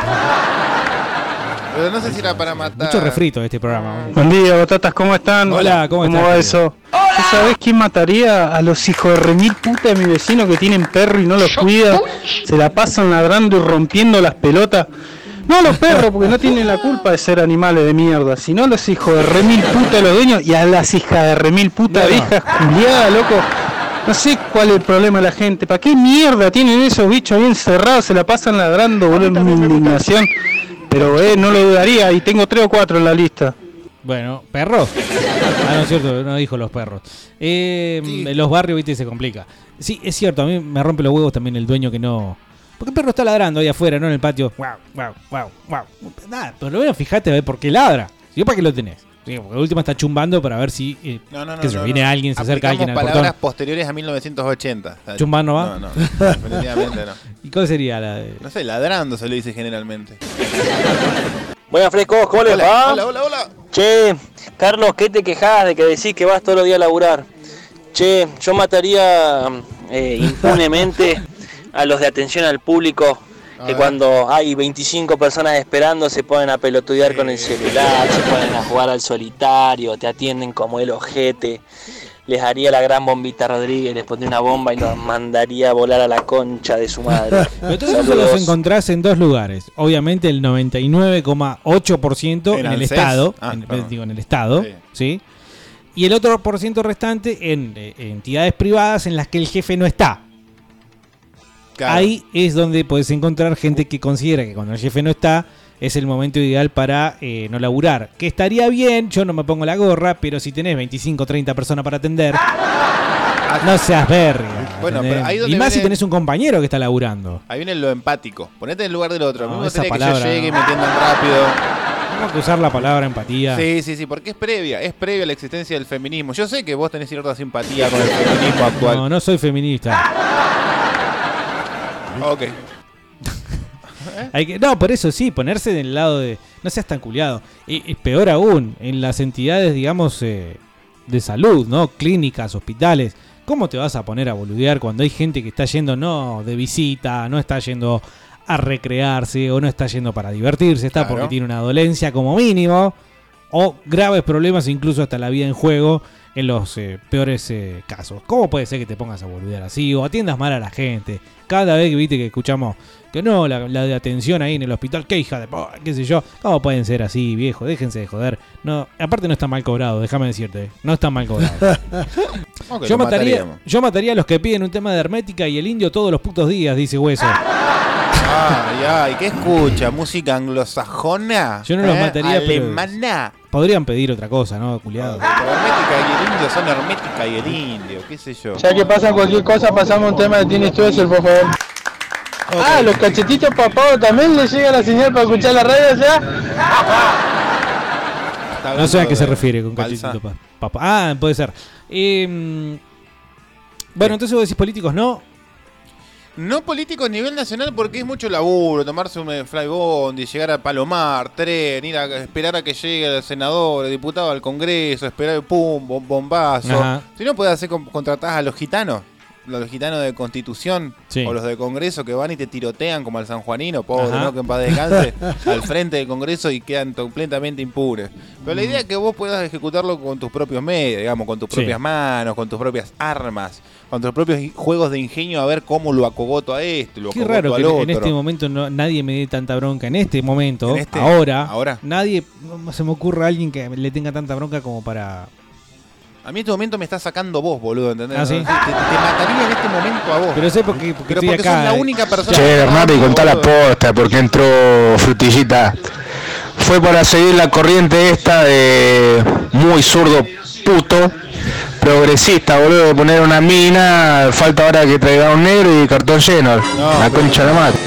Pero no sé si era para matar. Mucho refrito este programa. Buen día, batatas, ¿cómo están? Hola, ¿cómo estás, va eso? ¿Tú sabés quién mataría a los hijos de remil puta de mi vecino que tienen perro y no los cuida? Se la pasan ladrando y rompiendo las pelotas. No los perros, porque no tienen la culpa de ser animales de mierda, sino los hijos de remil puta de los dueños y a las hijas de remil puta No, no. viejas culiadas, loco. No sé cuál es el problema de la gente. ¿Para qué mierda tienen esos bichos bien cerrados? Se la pasan ladrando, boludo, mi indignación. Pero eh, no lo dudaría y tengo tres o cuatro en la lista. Bueno, ¿perros? Ah, no es cierto, no dijo los perros. Eh, En los barrios, viste, se complica. Sí, es cierto, a mí me rompe los huevos también el dueño que no... Porque el perro está ladrando ahí afuera, no en el patio. Guau, guau, guau, guau. Nada, por lo menos fíjate a ver por qué ladra. Si yo, ¿para qué lo tenés? Porque de última está chumbando para ver si... eh, No, no, no. qué sé viene no. alguien, se acerca alguien al palabras portón. posteriores a 1980. ¿Chumbar no va? No, no. Definitivamente no. ¿Y cuál sería la de...? No sé, ladrando se lo dice generalmente. Buenas frescos, ¿cómo les Hola, va? hola, hola, hola. Che, Carlos, ¿qué te quejas de que decís que vas todos los días a laburar? Che, yo mataría eh, impunemente a los de atención al público que cuando hay 25 personas esperando se ponen a pelotudear con el celular, se ponen a jugar al solitario, te atienden como el ojete. Les haría la gran bombita Rodríguez, les pondría una bomba y los mandaría a volar a la concha de su madre. Pero todo eso los encontrás en dos lugares. Obviamente el 99,8% en, ¿En el? Estado, Ah, en, perdón. digo en el Estado, ¿sí? Y el otro por ciento restante en eh, entidades privadas en las que el jefe no está. Claro. Ahí es donde puedes encontrar gente que considera que cuando el jefe no está es el momento ideal para eh, no laburar. Que estaría bien, yo no me pongo la gorra, pero si tenés 25 30 personas para atender, no seas verga. Bueno, ¿entendés? pero ahí donde y más si tenés un compañero que está laburando. Ahí viene lo empático. Ponete en el lugar del otro. No, esa gustaría que yo llegue y no. me entiendan rápido. Tenemos que usar la palabra empatía. Sí, sí, sí, porque es previa, es previa a la existencia del feminismo. Yo sé que vos tenés cierta simpatía con el feminismo actual. No, no soy feminista. Ok. Hay que, no, por eso sí, ponerse del lado de. No seas tan culiado. Y, y peor aún, en las entidades, digamos, eh, de salud, ¿no? Clínicas, hospitales. ¿Cómo te vas a poner a boludear cuando hay gente que está yendo, no de visita, no está yendo a recrearse o no está yendo para divertirse, está Claro. porque tiene una dolencia como mínimo o graves problemas, incluso hasta la vida en juego en los eh, peores eh, casos. ¿Cómo puede ser que te pongas a boludear así o atiendas mal a la gente? Cada vez que viste que escuchamos que no, la, la de atención ahí en el hospital, qué hija de po- qué sé yo, ¿cómo pueden ser así, viejo? Déjense de joder. No, aparte no está mal cobrado, déjame decirte, eh, no está mal cobrado. ¿Cómo que yo mataría, mataríamos? yo mataría a los que piden un tema de hermética y el indio todos los putos días, dice Hueso. Ay, ay, ¿qué escucha? ¿Música anglosajona? Yo no los ¿Eh? mataría, pero- Alemana. Podrían pedir otra cosa, ¿no, culiado? Pero Hermética y el indio son Hermética y el indio, qué sé yo. Ya que pasa cualquier cosa, pasamos un tema de Tini Stoessel, por favor. Ah, los cachetitos papados también le llega la señal para escuchar la radio, sea. No sé a qué se de refiere con Balsa. cachetito pa- papa. Ah, puede ser. Eh, bueno, entonces vos decís políticos, ¿no? No político a nivel nacional porque es mucho laburo, tomarse un flybondi, llegar a Palomar, tren, ir a esperar a que llegue el senador, el diputado al Congreso, esperar pum, bom- bombazo. Ajá. Si no puedes hacer con- contratás a los gitanos, los gitanos de Constitución Sí. o los de Congreso que van y te tirotean como al sanjuanino, pobre, Ajá. ¿no? que en paz descanse, al frente del Congreso y quedan completamente impunes. Pero la idea es que vos puedas ejecutarlo con tus propios medios, digamos, con tus Sí. propias manos, con tus propias armas, con tus propios juegos de ingenio a ver cómo lo acogoto a este, lo Qué acogoto raro al que otro. en este momento no, nadie me dé tanta bronca. En este momento, En este- ahora, ahora. nadie, no se me ocurre a alguien que le tenga tanta bronca como para... A mí en este momento me está sacando vos, boludo, ¿entendés? ¿Ah, sí? Te, te mataría en este momento a vos. Pero sé porque, porque Pero estoy porque acá. sos la eh. única persona Che, Bernardo, y contá la posta, porque entró Frutillita. Fue para seguir la corriente esta de muy zurdo puto, progresista, boludo, de poner una mina, falta ahora que traiga un negro y cartón lleno. la concha de la madre.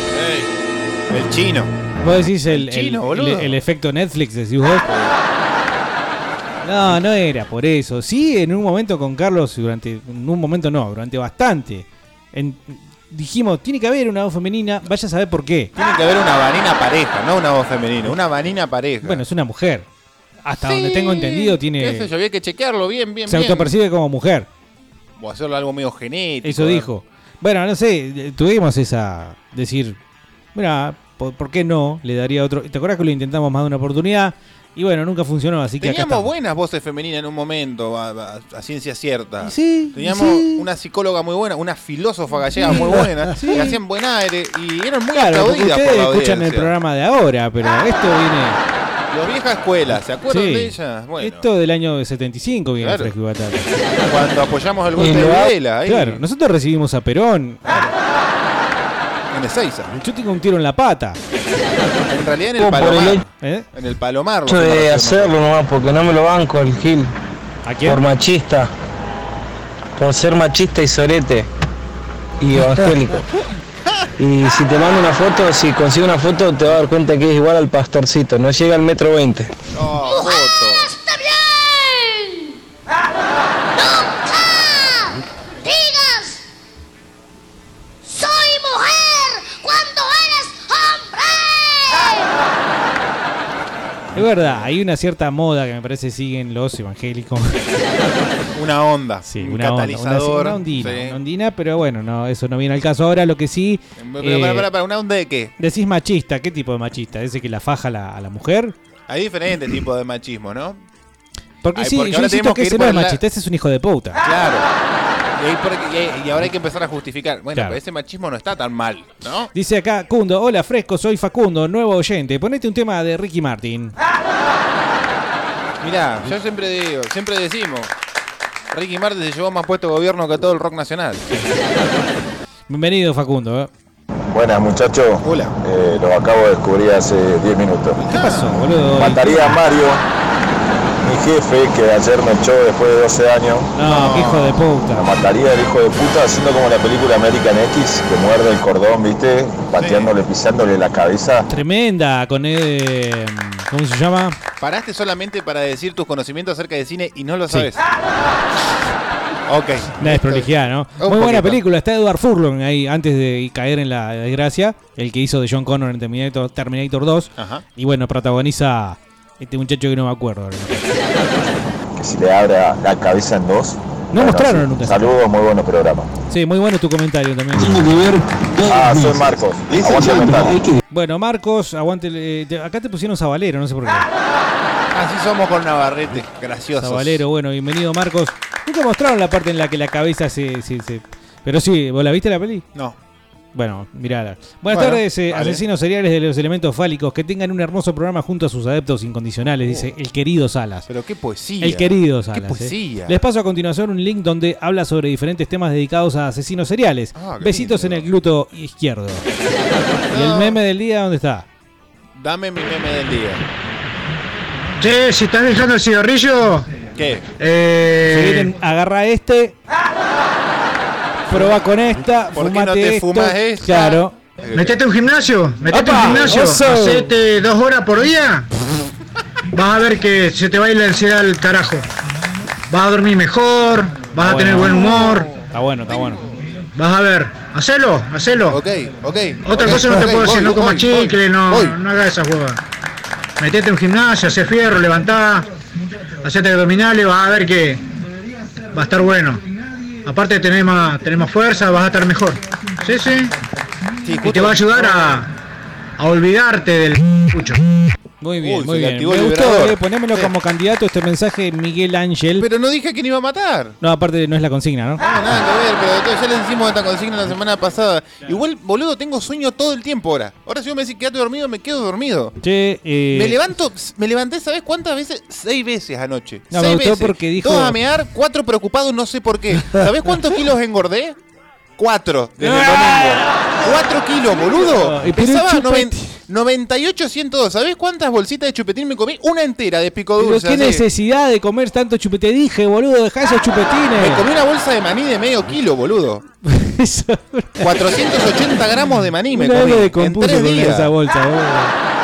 Ey, el chino. Vos decís el, el- chino, el- boludo. el efecto Netflix, decís vos. No, no era por eso. Sí, en un momento con Carlos, durante. En un momento no, durante bastante. En- dijimos, tiene que haber una voz femenina, vaya a saber por qué. Tiene que haber una vanina pareja, no una voz femenina, una vanina pareja. Bueno, es una mujer. Hasta donde tengo entendido, ¿Qué sé tiene. yo? Había que chequearlo bien, bien, Se bien. autopercibe como mujer. O hacerlo algo medio genético. Eso dijo. Bueno, no sé, eh, tuvimos esa. Decir, mira, ¿por, por qué no? Le daría otro. ¿Te acuerdas que lo intentamos más de una oportunidad? Y bueno, nunca funcionó, así que Teníamos buenas voces femeninas en un momento, a, a- a ciencia cierta. Sí, Teníamos sí. una psicóloga muy buena, una filósofa gallega Sí. muy buena, que hacían buen aire y eran muy Claro, aplaudidas por ustedes la escuchan el programa de ahora, pero esto viene. Los vieja escuela, ¿se acuerdan de ellas? Bueno, Esto del año 75 viene Claro. fresco y batata. cuando apoyamos Y golpe de ahí, Claro, nosotros recibimos a Perón. en Ezeiza. Yo tengo un tiro en la pata. En realidad en el Palomar. el ¿Eh? En el Palomar. lo de hacerlo nomás, porque no me lo banco el Gil. ¿A quién? Por machista. Por ser machista y sorete. Y evangélico. Y si te mando una foto, si consigo una foto, te vas a dar cuenta que es igual al pastorcito. No llega al metro veinte. No, foto. Es verdad, hay una cierta moda que me parece siguen los evangélicos. Una onda. Sí, un una onda, catalizador. Una, ondina, sí. una ondina, pero bueno, no, eso no viene al caso. Ahora lo que sí. Pero, eh, para, para, para, ¿una onda de qué? Decís machista, ¿qué tipo de machista? ¿Ese que la faja a la, a la mujer? Hay diferentes tipos de machismo, ¿no? Porque Ay, sí, porque yo ahora insisto tenemos que que ese no es machista, ese es un hijo de puta. Claro. Y, ahí por- y ahí- y ahora hay que empezar a justificar. Bueno, Claro. pero ese machismo no está tan mal, ¿no? Dice acá, Cundo, hola Fresco, soy Facundo, nuevo oyente. Ponete un tema de Ricky Martin. Mirá, yo siempre digo, siempre decimos, Ricky Martin se llevó más puesto de gobierno que todo el rock nacional. Bienvenido Facundo. ¿eh? Buenas muchachos. Hola. Eh, lo acabo de descubrir hace 10 minutos. ¿Qué pasó, boludo? Mataría a Mario, jefe, que ayer me echó después de 12 años. No, qué hijo de Lo puta. mataría el hijo de puta haciendo como la película American X, que muerde el cordón, ¿viste? Pateándole, pisándole la cabeza. Tremenda con eh, ¿cómo se llama? Paraste solamente para decir tus conocimientos acerca de cine y no lo sabes. Ok. Una desprolijidad, ¿no? Un Muy buena película. Está Edward Furlong ahí antes de caer en la desgracia. El que hizo de John Connor en Terminator, Terminator 2. Ajá. Y bueno, protagoniza este muchacho que no me acuerdo. ahora. Que si le abra la cabeza en dos. No mostraron nunca. Saludos, muy bueno programa. Sí, muy bueno tu comentario también. Ah, soy Marcos. Aguante mental. Bueno, Marcos, aguante. eh, acá te pusieron Sabalero, no sé por qué. Así somos con Navarrete, graciosos. Sabalero, bueno, bienvenido Marcos. Nunca mostraron la parte en la que la cabeza se. se- se- Pero sí, ¿vos la viste la peli? No. Bueno, mirala. Buenas Bueno, tardes, eh, vale. asesinos seriales de los elementos fálicos. Que tengan un hermoso programa junto a sus adeptos incondicionales, dice el querido Salas. Pero qué poesía. El querido Salas. Qué eh. poesía. Les paso a continuación un link donde habla sobre diferentes temas dedicados a asesinos seriales. Ah, Besitos en el gluto izquierdo. ¿Y el meme del día dónde está? Dame mi meme del día. Che, si estás dejando el cigarrillo. ¿Qué? Eh, Si vienen, agarra este. Proba con esta. ¿Por qué no te esto. fumas esta? Claro. Metete a un gimnasio, metete un gimnasio, ¡Oso! hacete dos horas por día. Vas a ver que se te va a ir la ansiedad al carajo. Vas a dormir mejor, vas a tener bueno. buen humor. Está bueno, está bueno. Vas a ver, hacelo, hacelo. Ok, ok. Otra cosa no te puedo decir, voy, no comas chicle, no, voy. no hagas esa hueva. Metete en un gimnasio, hace fierro, levantá, hacete abdominales, vas a ver que va a estar bueno. Aparte de tener más, tener más fuerza, vas a estar mejor. Sí, sí. y te va a ayudar a, a olvidarte del pucho. Muy bien, Uy, muy bien. Me gustó, eh, ponémelo como candidato este mensaje Miguel Ángel. Pero no dije que no iba a matar. No, aparte no es la consigna, ¿no? No, nada que ver, pero entonces ya les hicimos esta consigna la semana pasada. Igual, boludo, tengo sueño todo el tiempo ahora. Ahora si vos me decís quedate dormido, me quedo dormido. Che, eh, Me levanto, me levanté, ¿sabés cuántas veces? Seis veces anoche. No, me Seis gustó veces. porque dijo- Dos a mear, cuatro preocupados, no sé por qué. ¿Sabés cuántos kilos engordé? Cuatro, desde el domingo. Cuatro kilos, boludo. Pesaba chupete. Noven- 98, 102. ¿Sabés cuántas bolsitas de chupetín me comí? Una entera de pico Pero dulce. qué así. necesidad de comer tanto chupete. Te dije, boludo, dejá esos Me chupetines. comí una bolsa de maní de medio kilo, boludo. Eso- 480 gramos de maní me Una comí. me En tres días. esa bolsa, boludo.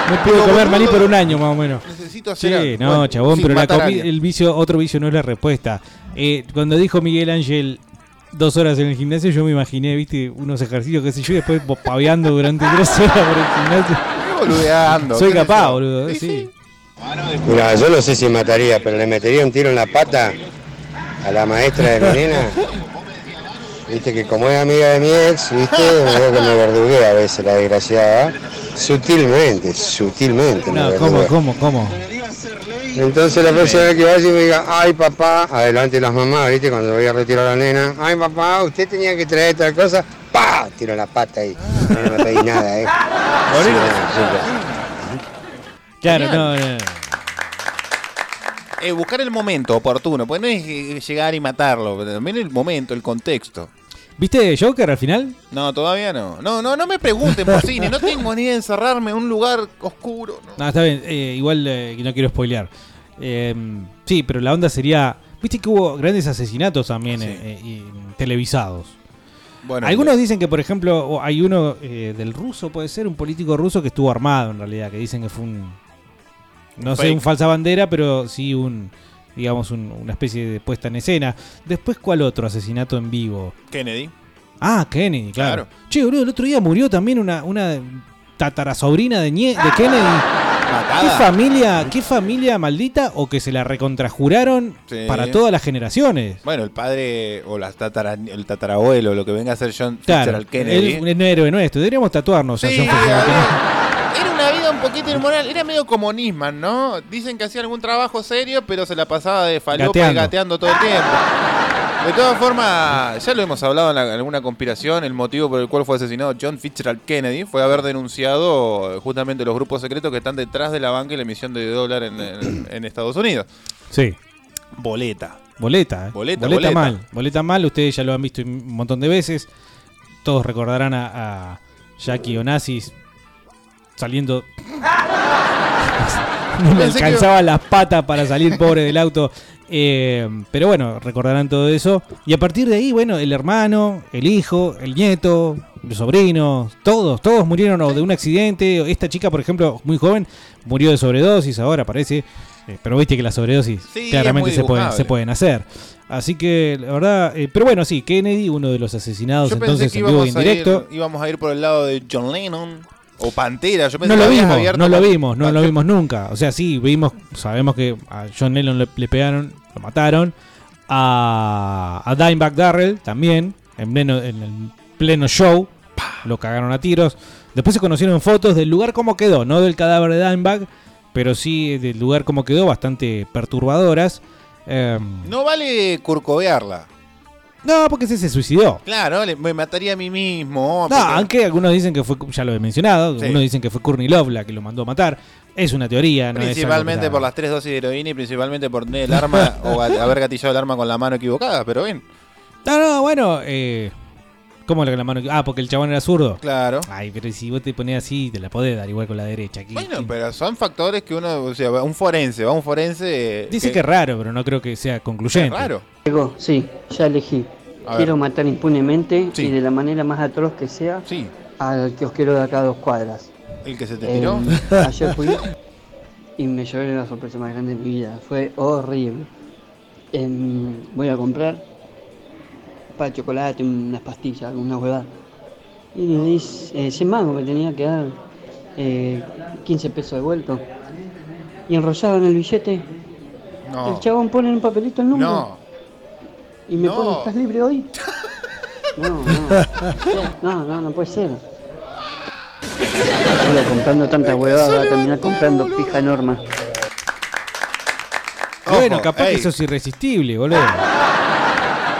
No pude Pero, comer boludo, maní por un año, más o menos. Necesito Sí, hacer algo. no, Bueno, chabón, pero la matar a comi- alguien. el vicio, otro vicio no es la respuesta. Eh, cuando dijo Miguel Ángel dos horas en el gimnasio, yo me imaginé, viste, unos ejercicios, qué sé yo, y después paveando durante tres horas por el gimnasio. Boludeando. Soy capaz, yo. boludo, Sí, sí. Mira, yo no sé si mataría, pero le metería un tiro en la pata a la maestra de mi nena. Viste que como es amiga de mi ex, viste, veo que me verduguea a veces la desgraciada. Sutilmente, sutilmente. me No, ¿cómo, cómo, cómo? Entonces la vez que vaya y me diga, ay papá, adelante las mamás, viste, cuando voy a retirar a la nena, ay papá, usted tenía que traer tal cosa, pa, tiro la pata ahí. No me pedí nada, eh. Sí, Claro, no, no. Eh, buscar el momento oportuno, porque no es eh, llegar y matarlo, pero también el momento, el contexto. ¿Viste Joker al final? No, todavía no. No, no, no me pregunten por cine, no tengo ni idea de encerrarme en un lugar oscuro. no. No, está bien, eh, igual eh, no quiero spoilear. Eh, sí, pero la onda sería. Viste que hubo grandes asesinatos también eh, eh, y televisados. Bueno, Algunos dicen que, por ejemplo, hay uno eh, del ruso, puede ser, un político ruso que estuvo armado en realidad, que dicen que fue un. No sé, un falsa bandera, pero sí un. Digamos, un- una especie de puesta en escena. Después, ¿cuál otro asesinato en vivo? Kennedy. Ah, Kennedy, claro. Claro. Che, boludo, el otro día murió también una, una tatarasobrina de, Nie- de Kennedy. ¿Qué familia, qué familia maldita o que se la recontrajuraron Sí. para todas las generaciones? Bueno, el padre o las tatara, el tatarabuelo, lo que venga a ser John Claro, Fitzgerald Kennedy. él es un héroe nuestro. Deberíamos tatuarnos a Sí, John Fitzgerald Kennedy. Era un poquito inmoral, era medio como Nisman, ¿no? Dicen que hacía algún trabajo serio, pero se la pasaba de falopa Gateando. y gateando todo el tiempo. De todas formas, ya lo hemos hablado en, la- en alguna conspiración, el motivo por el cual fue asesinado John Fitzgerald Kennedy fue haber denunciado justamente los grupos secretos que están detrás de la banca y la emisión de dólar en, en- en Estados Unidos. Sí. Boleta. Boleta, ¿eh? Boleta, boleta. mal. Boleta mal, ustedes ya lo han visto un montón de veces. Todos recordarán a, a Jackie Onassis saliendo. no le alcanzaban las patas para salir pobre del auto. Eh, pero bueno, recordarán todo eso. Y a partir de ahí, bueno, el hermano, el hijo, el nieto, los sobrinos, todos, todos murieron o de un accidente. Esta chica, por ejemplo, muy joven, murió de sobredosis ahora, parece. Eh, pero viste que las sobredosis Sí, claramente se pueden, se pueden hacer. Así que, la verdad, eh, pero bueno, sí, Kennedy, uno de los asesinados Yo pensé entonces que en vivo y íbamos en directo. ir, íbamos a ir por el lado de John Lennon o Pantera. Yo pensé No lo que vimos, abierto no lo vimos, no lo vimos nunca. O sea, sí, vimos, sabemos que a John Lennon le, le pegaron, lo mataron. A, a Dimebag Darrell también, en pleno, en el pleno show, lo cagaron a tiros. Después se conocieron fotos del lugar como quedó, no del cadáver de Dimebag, pero sí del lugar como quedó, bastante perturbadoras. Em, No vale curcovearla. No, porque ese se suicidó. Claro, le- me mataría a mí mismo. No, porque- aunque algunos dicen que fue, ya lo he mencionado, Sí. algunos dicen que fue Courtney Love la que lo mandó a matar. Es una teoría, no es algo que Principalmente está- por las tres dosis de heroína y principalmente por tener el arma o haber gatillado el arma con la mano equivocada, pero bien. No, no, bueno, eh, ¿cómo con la mano? Ah, porque el chabón era zurdo. Claro. Ay, pero si vos te pones así, te la podés dar igual con la derecha. Aquí. Bueno, pero son factores que uno, o sea, un forense, va un forense. eh, Dice que es raro, pero no creo que sea concluyente. Es raro. Diego, sí, ya elegí. A Quiero ver. matar impunemente Sí. y de la manera más atroz que sea Sí. al kiosquero de acá a dos cuadras. El que se te Eh, tiró. ayer fui y me llevé la sorpresa más grande de mi vida. Fue horrible. Em, voy a comprar para chocolate, unas pastillas, una huevada. Y le dice, eh, 100 mangos me tenía que dar, eh, 15 pesos de vuelto. Y enrollado en el billete, No. el chabón pone en un papelito el número. No. Y me No. pone, ¿estás libre hoy? No, no, no, no, no puede ser. Solo comprando tanta huevada, va a terminar comprando pija norma. Bueno, capaz ey. que eso es irresistible, boludo.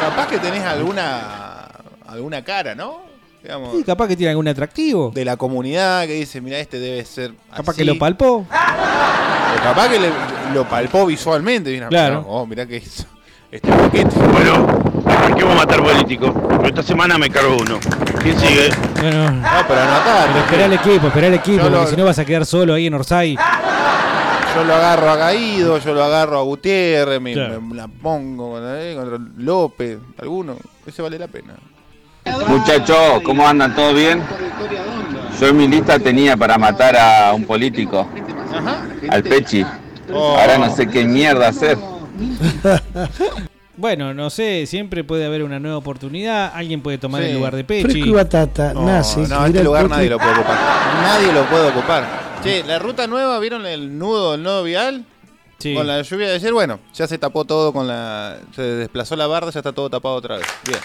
Capaz que tenés alguna alguna cara, ¿no? Digamos, Sí, capaz que tiene algún atractivo. de la comunidad que dice, mira, este debe ser Capaz así". que lo palpó. O capaz que le- lo palpó visualmente. Mira, Claro. oh, mirá que es este paquete. Bueno, ¿por qué vamos a matar políticos? Pero esta semana me cargo uno. ¿Quién sigue? Bueno, No, pero anotar. pero esperá el equipo, esperá el equipo, Yo lo- porque si no vas a quedar solo ahí en Orsay. Yo lo agarro a Gaído, yo lo agarro a Gutiérrez, me, Claro. me la pongo contra, eh, contra López, alguno. Ese vale la pena. Muchachos, ¿cómo andan? ¿Todo bien? Yo en mi lista tenía para matar a un político, al Pechi. Oh. Ahora no sé qué mierda hacer. Bueno, no sé, siempre puede haber una nueva oportunidad. Alguien puede tomar Sí. el lugar de Pechi. Fresco y batata, No, no, este el lugar nadie lo puede ocupar. Nadie lo puede ocupar. Che, la ruta nueva, ¿vieron el nudo del nodo vial? Sí. Con la lluvia de ayer, bueno, ya se tapó todo con la. Se desplazó la barda, ya está todo tapado otra vez. Bien.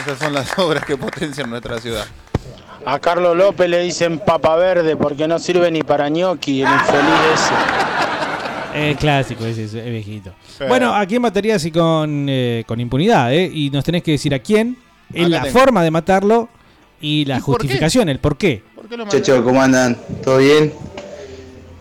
Esas son las obras que potencian nuestra ciudad. A Carlos López le dicen papa verde porque no sirve ni para ñoqui, el infeliz ese. Es clásico, ese es, es viejito. Pero- Bueno, ¿a quién matarías y con, eh, con impunidad? eh? Y nos tenés que decir a quién, en la tengo. forma de matarlo y la justificación, el por qué. Muchachos, ¿cómo andan? ¿Todo bien?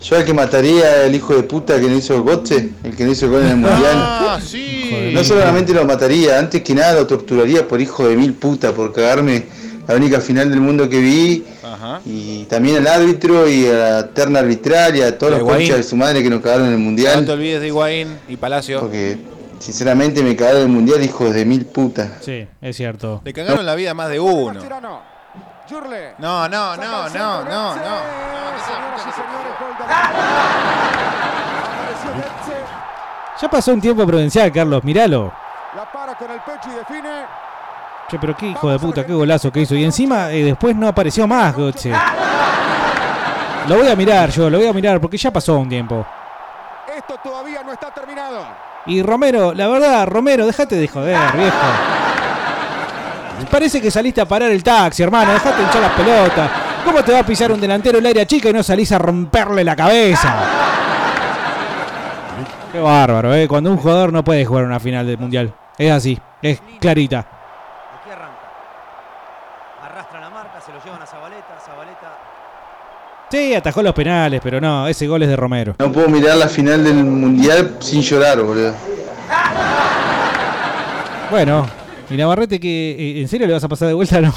Yo el que mataría el hijo de puta que no hizo el bote, el que no hizo el gol en el mundial. Ah, sí. No solamente lo mataría, antes que nada lo torturaría por hijo de mil puta, por cagarme la única final del mundo que vi. Ajá. Y también al árbitro y a la terna arbitral y a todos De los conchas de su madre que nos cagaron en el No te mundial. olvides de Higuaín y Palacio. Porque sinceramente me cagaron en el mundial, hijos de mil puta. Sí, es cierto. Le cagaron la vida a más de uno. No, no, no, no, no, no. Ya pasó un tiempo prudencial, Carlos, míralo. La para con el pecho y define. Che, pero qué hijo de puta, qué golazo que hizo. Y encima eh, después no apareció más, Götze. Lo voy a mirar yo, lo voy a mirar porque ya pasó un tiempo. Esto todavía no está terminado. Y Romero, la verdad, Romero, déjate de joder, viejo. Parece que saliste a parar el taxi, hermano. Dejate hinchar las pelotas. ¿Cómo te va a pisar un delantero el área chica y no salís a romperle la cabeza? Qué bárbaro, ¿eh? Cuando un jugador no puede jugar una final del mundial. Es así, es clarita. Aquí arranca. Arrastra la marca, se lo llevan a Zabaleta. Zabaleta. Sí, atajó los penales, pero no, ese gol es de Romero. No puedo mirar la final del mundial sin llorar, boludo. Bueno, y Navarrete que eh, en serio le vas a pasar de vuelta, no.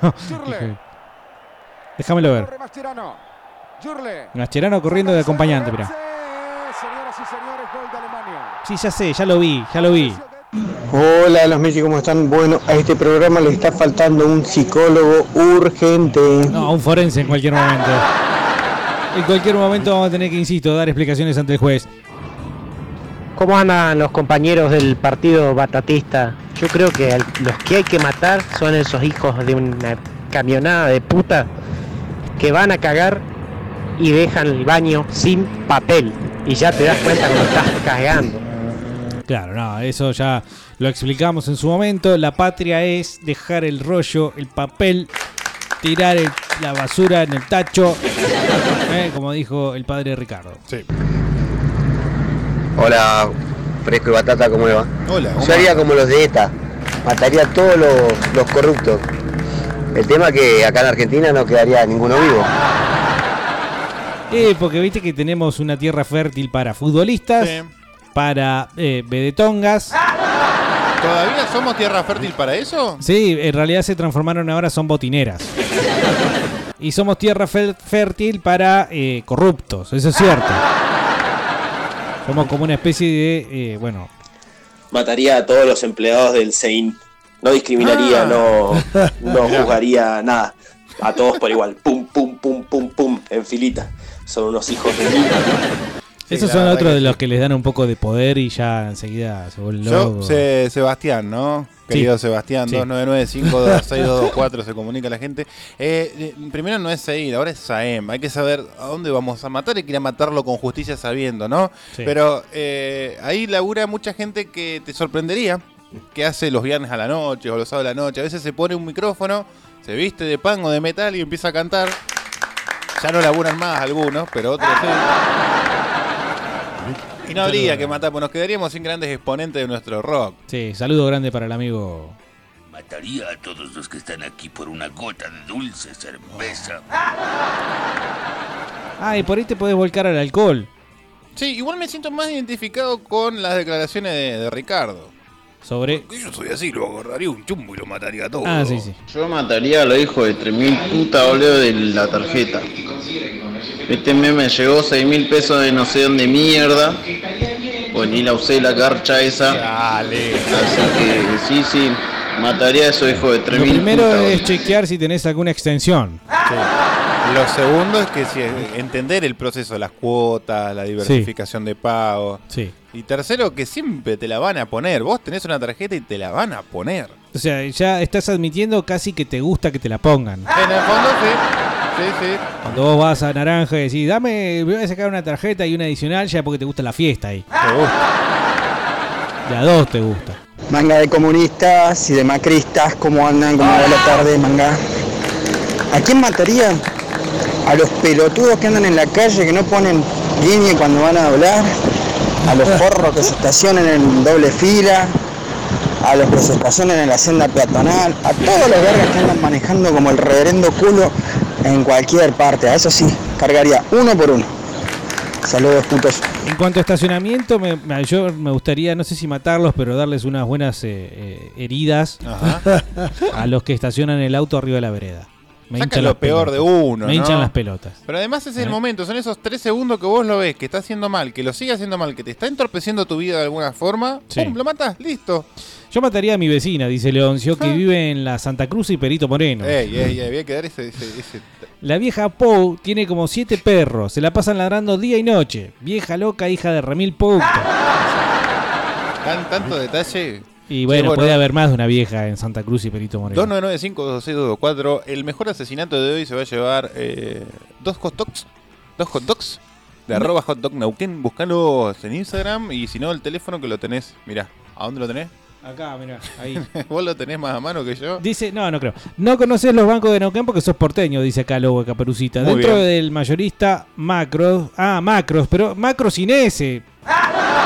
No. Déjamelo ver. Mascherano. Corriendo de acompañante, mira. Sí, ya sé, ya lo vi, ya lo vi. Hola, los Messi, ¿cómo están? Bueno, a este programa le está faltando un psicólogo urgente. No, un forense en cualquier momento. En cualquier momento vamos a tener que, insisto, dar explicaciones ante el juez. ¿Cómo andan los compañeros del partido batatista? Yo creo que los que hay que matar son esos hijos de una camionada de puta que van a cagar y dejan el baño sin papel. Y ya te das cuenta cuando estás cagando. Claro, no, eso ya lo explicamos en su momento. La patria es dejar el rollo, el papel, tirar el- la basura en el tacho, eh, como dijo el padre Ricardo. Sí. Hola, Fresco y Batata, ¿cómo le va? Hola, Yo haría como los de ETA, mataría a todos los, los corruptos. El tema que acá en Argentina no quedaría ninguno vivo. Eh, porque viste que tenemos una tierra fértil para futbolistas, para eh, vedetongas. ¿Todavía somos tierra fértil para eso? Sí, en realidad se transformaron ahora, son botineras. Y somos tierra fértil para eh, corruptos, eso es cierto. Somos como una especie de, eh, bueno, Mataría a todos los empleados del SEIN. No discriminaría, Ah. no, no juzgaría nada. A todos por igual. Pum, pum, pum, pum, pum, en filita. Son unos hijos de esos son otros que de sí. los que les dan un poco de poder y ya enseguida se vuelven Yo, locos. Se- Sebastián, ¿no? Querido Sí. Sebastián, Sí. 299-526-224 se comunica la gente. Eh, eh, primero no es Seir, ahora es Saem. Hay que saber a dónde vamos a matar y quería matarlo con justicia sabiendo, ¿no? Sí. Pero eh, ahí labura mucha gente que te sorprendería, que hace los viernes a la noche o los sábados a la noche. A veces se pone un micrófono, se viste de pan o de metal y empieza a cantar. Ya no laburan más algunos, pero otros sí. Y no habría que matar, pues nos quedaríamos sin grandes exponentes de nuestro rock. Sí, saludo grande para el amigo. Mataría a todos los que están aquí por una gota de dulce cerveza. Ah, y por ahí te podés volcar al alcohol. Sí, igual me siento más identificado con las declaraciones de, de Ricardo. Sobre. Yo soy así, lo agarraría un chumbo y lo mataría todo. Ah, sí, sí. Yo mataría a los hijos de 3000 puta boludo de la tarjeta. Este meme llegó 6 mil pesos de no sé dónde mierda. Pues ni la usé la carcha esa. Dale. Así que sí, sí, mataría a esos hijos de Lo 3000 primero puta, es boludo. chequear si tenés alguna extensión. Lo segundo es que si entender el proceso de las cuotas, la diversificación de pago. Sí. Y tercero, que siempre te la van a poner. Vos tenés una tarjeta y te la van a poner. O sea, ya estás admitiendo casi que te gusta que te la pongan. En el fondo, sí. Sí, sí. Cuando vos vas a Naranja y decís, dame, voy a sacar una tarjeta y una adicional ya porque te gusta la fiesta ahí. Te gusta. De a dos te gusta. Manga de comunistas y de macristas, ¿cómo andan? ¿Cómo va la tarde, manga? ¿A quién mataría? A los pelotudos que andan en la calle, que no ponen línea cuando van a hablar. A los forros que se estacionan en doble fila. A los que se estacionan en la senda peatonal. A todos los vergas que andan manejando como el reverendo culo en cualquier parte. A eso sí, cargaría uno por uno. Saludos, putos. En cuanto a estacionamiento, me, me- yo me gustaría, no sé si matarlos, pero darles unas buenas eh, eh, heridas Ajá. a los que estacionan el auto arriba de la vereda. Me Saca hinchan lo peor de uno. Me ¿no? hinchan las pelotas. Pero además ese es ¿Eh? el momento, son esos tres segundos que vos lo ves, que está haciendo mal, que lo sigue haciendo mal, que te está entorpeciendo tu vida de alguna forma. Sí. ¡Pum! Lo matas, listo. Yo mataría a mi vecina, dice Leoncio, que vive en la Santa Cruz y Perito Moreno. Ey, ey, ey, había que dar ese, ese, ese- La vieja Pou tiene como siete perros, se la pasan ladrando día y noche. Vieja loca, hija de Remil Pou. tan, tanto detalle. Y bueno, Sí, bueno. puede haber más de una vieja en Santa Cruz y Perito Moreno. 2995-2624. El mejor asesinato de hoy se va a llevar eh, dos hot dogs. Dos hot dogs. De No. arroba hot dog Neuquén. Buscalos en Instagram. Y si no, el teléfono que lo tenés. Mirá, ¿a dónde lo tenés? Acá, mirá, ahí. Vos lo tenés más a mano que yo. Dice, no, no creo. No conoces los bancos de Neuquén porque sos porteño, dice acá Lobo de Caperucita. Muy Dentro bien. del mayorista Macros. Ah, Macros, pero Macro sin S.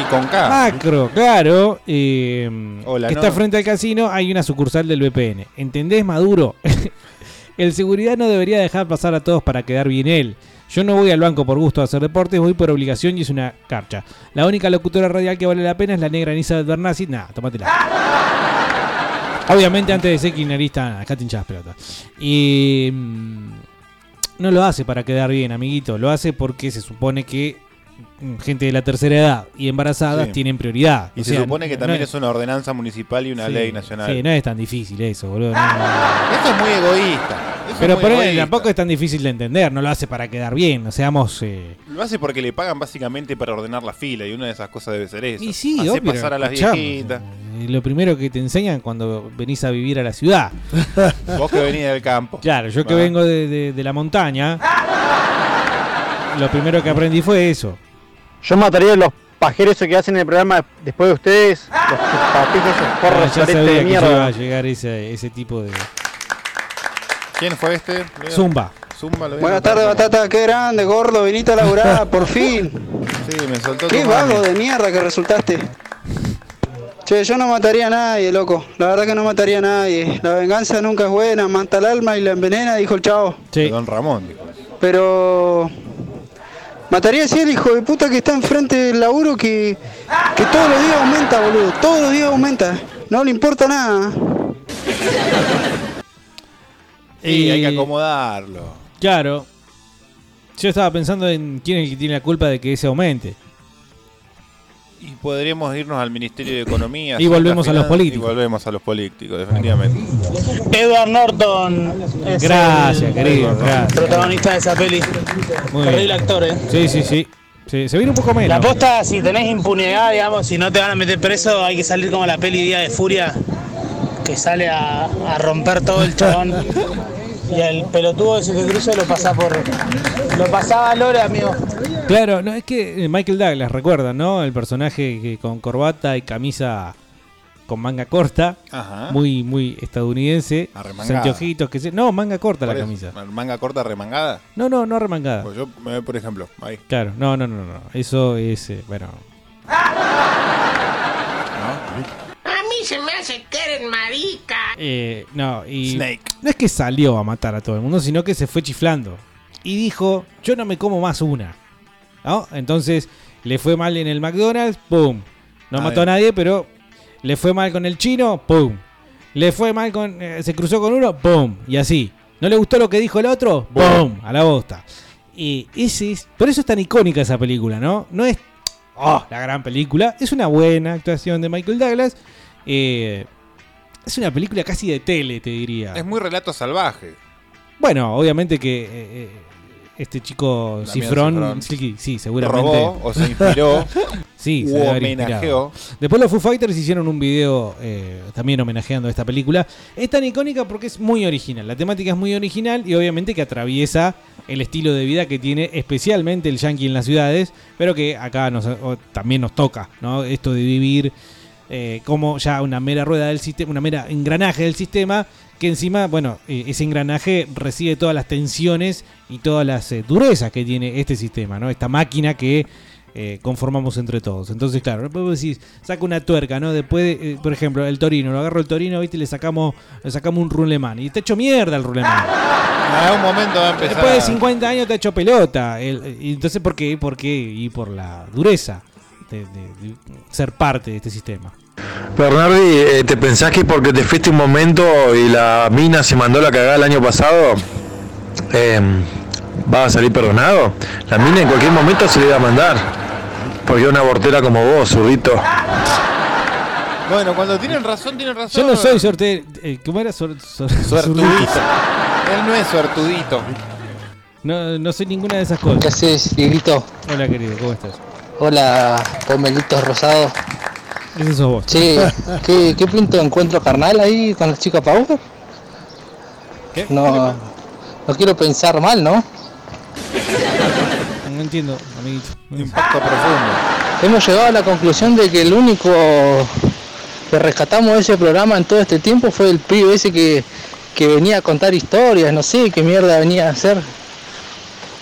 Y con K. Macro, claro. eh, Hola, que no. está frente al casino, hay una sucursal del VPN. ¿Entendés, Maduro? el seguridad no debería dejar pasar a todos para quedar bien él. Yo no voy al banco por gusto a hacer deportes, voy por obligación y es una carcha. La única locutora radial que vale la pena es la negra Anisa Bernasi. Nah, tómatela. Obviamente antes de ser kirchnerista, acá te hinchás pelota. Y mm, no lo hace para quedar bien, amiguito. Lo hace porque se supone que mm, gente de la tercera edad y embarazadas Sí. tienen prioridad. Y O se sea, supone que no también es- es una ordenanza municipal y una Sí, ley nacional. Sí, no es tan difícil eso, boludo. no. Esto es muy egoísta. Eso Pero por egoísta. tampoco es tan difícil de entender, no lo hace para quedar bien, no seamos... eh, Lo hace porque le pagan básicamente para ordenar la fila. Y una de esas cosas debe ser eso. Y sí, obvio, pasar a las viejitas. eh, lo primero que te enseñan cuando venís a vivir a la ciudad. Vos que venís del campo. Claro, yo que Va. vengo de, de- de la montaña, lo primero que aprendí fue eso. Yo mataría a los pajeros que hacen el programa después de ustedes, los chupapijos, esos Ah, porros, de que iba a mierda. llegar ese, ese tipo de... ¿Quién fue este? Zumba. Zumba, lo Buenas tardes, Batata, qué grande, gordo, viniste a laburar, por fin. Sí, me soltó Qué vago de mierda que resultaste. Che, yo no mataría a nadie, loco. La verdad que no mataría a nadie. La venganza nunca es buena, mata el alma y la envenena, dijo el chavo. Don Ramón, dijo. Pero mataría así al hijo de puta que está enfrente del laburo que, que todos los días aumenta, boludo. Todos los días aumenta. No le importa nada. Sí, hay que Y- acomodarlo. Claro. Yo estaba pensando en quién es el que tiene la culpa de que ese aumente. Y podríamos irnos al Ministerio de Economía. Y volvemos a los políticos. Y volvemos a los políticos, definitivamente. Edward Norton es Gracias, el querido, gracias. protagonista de esa peli. Muy Terrible actor, eh. Sí, sí, sí. Sí, se viene un poco menos. La posta, si tenés impunidad, digamos, si no te van a meter preso, hay que salir como la peli Día de Furia, que sale a, a romper todo el chabón. Y el pelotudo ese que cruza lo pasa por. Lo pasaba a Lore, amigo. Claro, no, es que eh, Michael Douglas, recuerdan, ¿no? El personaje que con corbata y camisa con manga corta, Ajá. muy muy estadounidense, anteojitos, que se... No, manga corta la camisa. Manga corta remangada. No, no, no remangada. Pues yo, me por ejemplo, ahí. Claro, no, no, no, no. Eso es, eh, bueno, A mí se me hace que eres marica. Eh, no, y Snake. no es que salió a matar a todo el mundo, sino que se fue chiflando. Y dijo, yo no me como más una. ¿No? Entonces, le fue mal en el McDonald's, ¡pum! No A mató a nadie, pero le fue mal con el chino, ¡pum! Le fue mal con... eh, se cruzó con uno, ¡pum! Y así. ¿No le gustó lo que dijo el otro? ¡Pum! A la bosta. Y ese es... Por eso es tan icónica esa película, ¿no? No es... ¡Oh! La gran película. Es una buena actuación de Michael Douglas. Eh, es una película casi de tele, te diría. Es muy relato salvaje. Bueno, obviamente que eh, este chico Damián Cifrón, Cifrón sí, sí, seguramente. robó o se inspiró sí, se homenajeó. Después los Foo Fighters hicieron un video eh, también homenajeando esta película. Es tan icónica porque es muy original. La temática es muy original y obviamente que atraviesa el estilo de vida que tiene especialmente el yankee en las ciudades, pero que acá nos, o- también nos toca, ¿no? Esto de vivir eh, como ya una mera rueda del sistema, una mera engranaje del sistema, que encima, bueno, eh, ese engranaje recibe todas las tensiones y todas las eh, durezas que tiene este sistema, ¿no? Esta máquina que eh, conformamos entre todos. Entonces, claro, después vos decís, saca una tuerca, ¿no? Después, de, eh, por ejemplo, el Torino, lo agarro el Torino, ¿viste? Y le sacamos, le sacamos un rulemán. Y está hecho mierda el rulemán. En algún momento va a empezar. Después de a- 50 años te ha hecho pelota. El- y entonces, ¿por qué? ¿Por qué? Y por la dureza de, de- de ser parte de este sistema. Bernardi, eh, ¿te pensás que porque te fuiste un momento y la mina se mandó la cagada el año pasado, eh, vas a salir perdonado? La mina en cualquier momento se le iba a mandar. Porque una abortera como vos, zurdito. Bueno, cuando tienen razón, tienen razón. Yo no soy sorte... eh, ¿Cómo era? Sor- sor- Suertudito. Él no es suertudito. No, no soy ninguna de esas cosas. ¿Qué haces, Dieguito? Hola, querido, ¿cómo estás? Hola, pomelitos rosados. Ese sos vos. Che, ¿qué, qué pinta de encuentro carnal ahí con la chica Power? ¿Qué? No, no quiero pensar mal, ¿no? No entiendo, amiguito. Impacto profundo. Hemos llegado a la conclusión de que el único que rescatamos de ese programa en todo este tiempo fue el pibe ese que, que venía a contar historias, no sé qué mierda venía a hacer.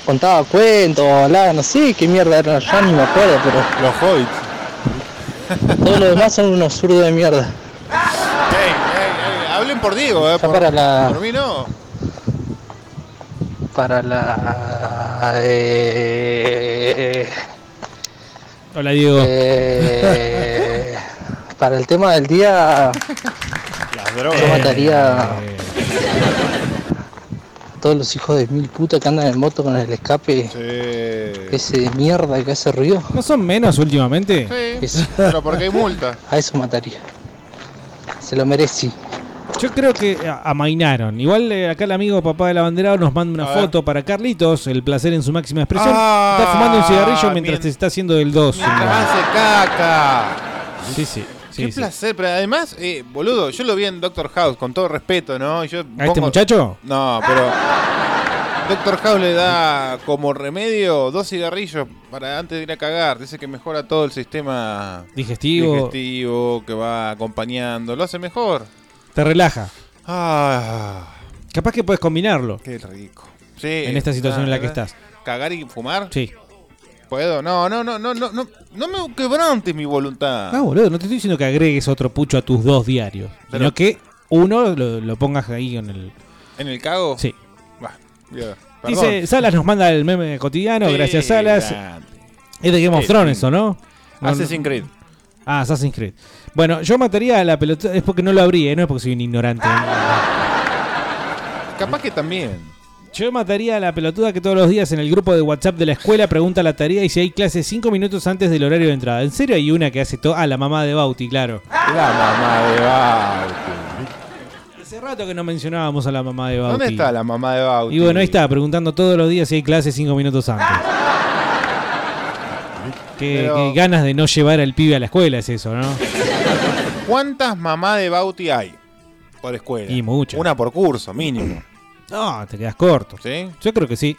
Contaba cuentos, hablaba, no sé qué mierda era, ya ni me acuerdo, pero. Los hobbits. Todos los demás son unos zurdos de mierda. Ey, ey, ey, hablen por Diego, eh. Por, para la- por mí no. Para la. eh, Hola, Diego. eh, para el tema del día, Las drogas. yo mataría a todos los hijos de mil putas que andan en moto con el escape. Ese de mierda que hace ruido. ¿No son menos últimamente? Sí, Eso. pero porque hay multa. A eso mataría. Se lo merece. Yo creo que a- amainaron. Igual eh, acá el amigo papá del abanderado nos manda una A ver. foto para Carlitos, el placer en su máxima expresión. Ah, está fumando un cigarrillo mientras mien- te está haciendo el 2. Mientras hace caca. Sí, sí. Sí, Qué sí. placer, pero además, eh, boludo, yo lo vi en Doctor House, con todo respeto, ¿no? Yo ¿A este muchacho? No, pero. Doctor House le da como remedio dos cigarrillos para antes de ir a cagar. Dice que mejora todo el sistema Digestivo. digestivo que va acompañando. Lo hace mejor. Te relaja. Ah, Capaz que puedes combinarlo. qué rico. Sí, En esta situación en la que ¿verdad? estás. ¿Cagar y fumar? Sí. ¿Puedo? No, no, no, no, no, no, no me quebrantes mi voluntad. Ah, boludo, no te estoy diciendo que agregues otro pucho a tus dos diarios. Pero- Sino que uno lo, lo pongas ahí en el. ¿En el cago? Sí. Bah. Dice. Salas nos manda el meme cotidiano, gracias Salas. grande. Es de Game of Sí, Thrones. ¿o no? No, Assassin's no- Creed. Ah, Assassin's Creed. Bueno, yo mataría a la pelota. Es porque no lo abrí, ¿eh? no es porque soy un ignorante. Capaz que también. Yo mataría a la pelotuda que todos los días en el grupo de WhatsApp de la escuela pregunta la tarea y si hay clases cinco minutos antes del horario de entrada. ¿En serio hay una que hace todo? Ah, la mamá de Bauti, claro. La mamá de Bauti. Hace rato que no mencionábamos a la mamá de Bauti. ¿Dónde está la mamá de Bauti? Y bueno, ahí está, preguntando todos los días si hay clases cinco minutos antes. Qué, Pero- qué ganas de no llevar al pibe a la escuela es eso, ¿no? ¿Cuántas mamás de Bauti hay por escuela? Y muchas. Una por curso, mínimo. No, te quedas corto. ¿Sí? Yo creo que sí.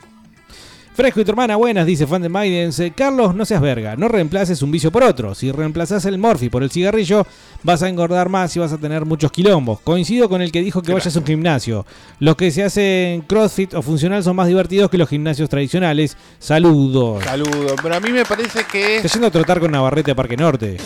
Fresco y tu hermana, buenas, dice fan de Maidens. Carlos, no seas verga, no reemplaces un vicio por otro. Si reemplazás el morfi por el cigarrillo, vas a engordar más y vas a tener muchos quilombos. Coincido con el que dijo que vayas a un gimnasio. Los que se hacen crossfit o funcional son más divertidos que los gimnasios tradicionales. Saludos. Saludos. Pero a mí me parece que Está yendo a trotar con Navarrete a Parque Norte.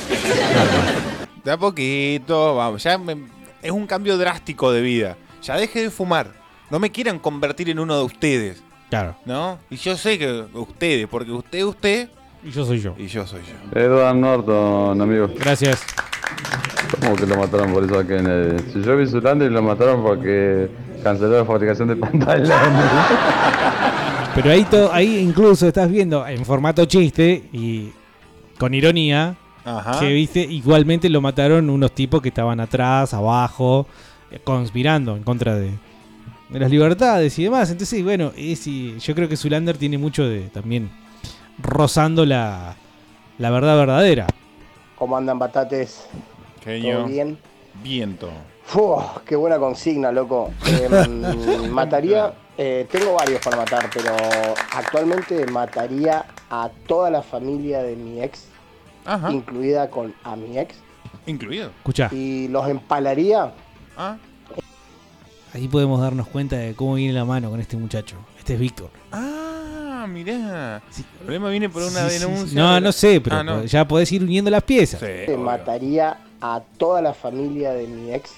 de a poquito, vamos, ya me- es un cambio drástico de vida. Ya deje de fumar. No me quieran convertir en uno de ustedes, Claro. ¿no? Y yo sé que ustedes, porque usted es usted Y yo soy yo. y yo soy yo. Edward Norton, amigo. Gracias. ¿Cómo que lo mataron por eso a Kennedy? Si yo vi Zulander lo mataron porque canceló la fabricación de pantalones. Pero ahí, to- ahí incluso estás viendo en formato chiste y con ironía Ajá. que viste igualmente lo mataron unos tipos que estaban atrás, abajo, eh, conspirando en contra de, de las libertades y demás. Entonces, bueno, es, y yo creo que Zulander tiene mucho de también rozando la, la verdad verdadera. ¿Cómo andan batates? Genio. ¿Todo bien? Viento. Qué buena consigna, loco. Eh, mataría, eh, tengo varios para matar, pero actualmente mataría a toda la familia de mi ex, Ajá. incluida con a mi ex, Incluido. Escucha, y los empalaría. Ah. Ahí podemos darnos cuenta de cómo viene la mano con este muchacho. Este es Víctor. Ah, mirá. El problema viene por una Sí, sí, sí. denuncia. No, de- no sé, pero Ah, no. ya podés ir uniendo las piezas. Sí, obvio. mataría a toda la familia de mi ex,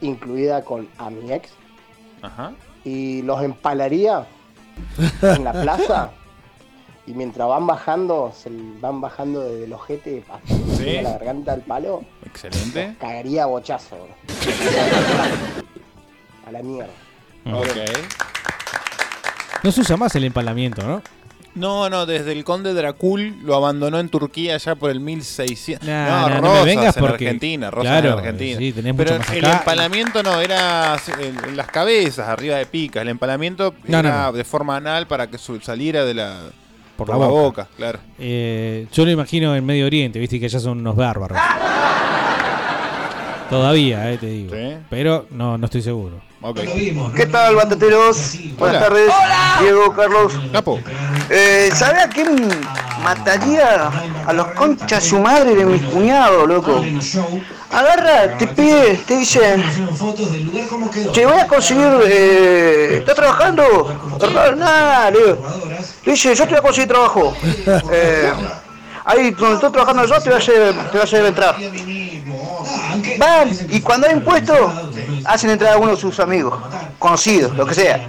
incluida con a mi ex, Ajá. y los empalaría en la plaza. Y mientras van bajando, se van bajando desde el ojete hasta la garganta del palo, Excelente. cagaría a bochazo. A la mierda. Ok. No se usa más el empalamiento, ¿no? No, no, desde el conde Dracul lo abandonó en Turquía ya por el 1600. Nah, no, nah, no me Rosas vengas en porque- Argentina, Rosas claro, en Argentina. sí, tenés Pero mucho más el acá. empalamiento no, era en, las cabezas, arriba de picas. El empalamiento No, era no, no. de forma anal para que saliera de la, Por la boca. claro. Eh, yo lo imagino en Medio Oriente, viste que allá son unos bárbaros. Todavía, eh, te digo. Sí. Pero no, no estoy seguro. ¿Qué tal, batateros? Buenas Hola. tardes. Diego, Carlos. Capo. Eh, ¿Sabe a quién mataría a los conchas su madre de mis cuñados, loco? Agarra, te pide, te dice, te voy a conseguir, eh, ¿estás trabajando? "No, Nada, le digo. Le dice, yo te voy a conseguir trabajo. Eh, ahí donde estoy trabajando yo te voy a hacer, te voy a hacer entrar. Van, y cuando hay impuestos, hacen entrar a uno de sus amigos, conocidos, lo que sea.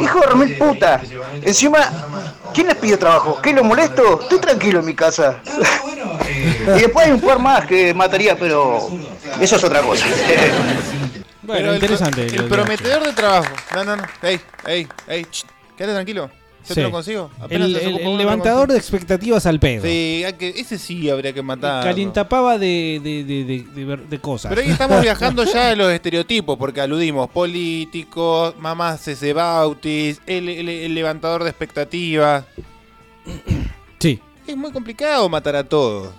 Hijo de remil puta. Encima, ¿quién les pide trabajo? ¿Qué lo molesto? Estoy tranquilo en mi casa. y después hay un par más que mataría, pero eso es otra cosa. Bueno, Pero interesante. El, prometedor de trabajo. No, no, no. Ey, ey, ey. Quédate tranquilo. Yo Sí. te lo consigo. Apenas El, levantador de expectativas al pedo. Sí, hay que, ese sí habría que matar. Calientapaba de, de, de, cosas. Pero ahí estamos viajando ya a los estereotipos, porque aludimos políticos, mamás ese bautis, el, levantador de expectativas. Sí. Es muy complicado matar a todos.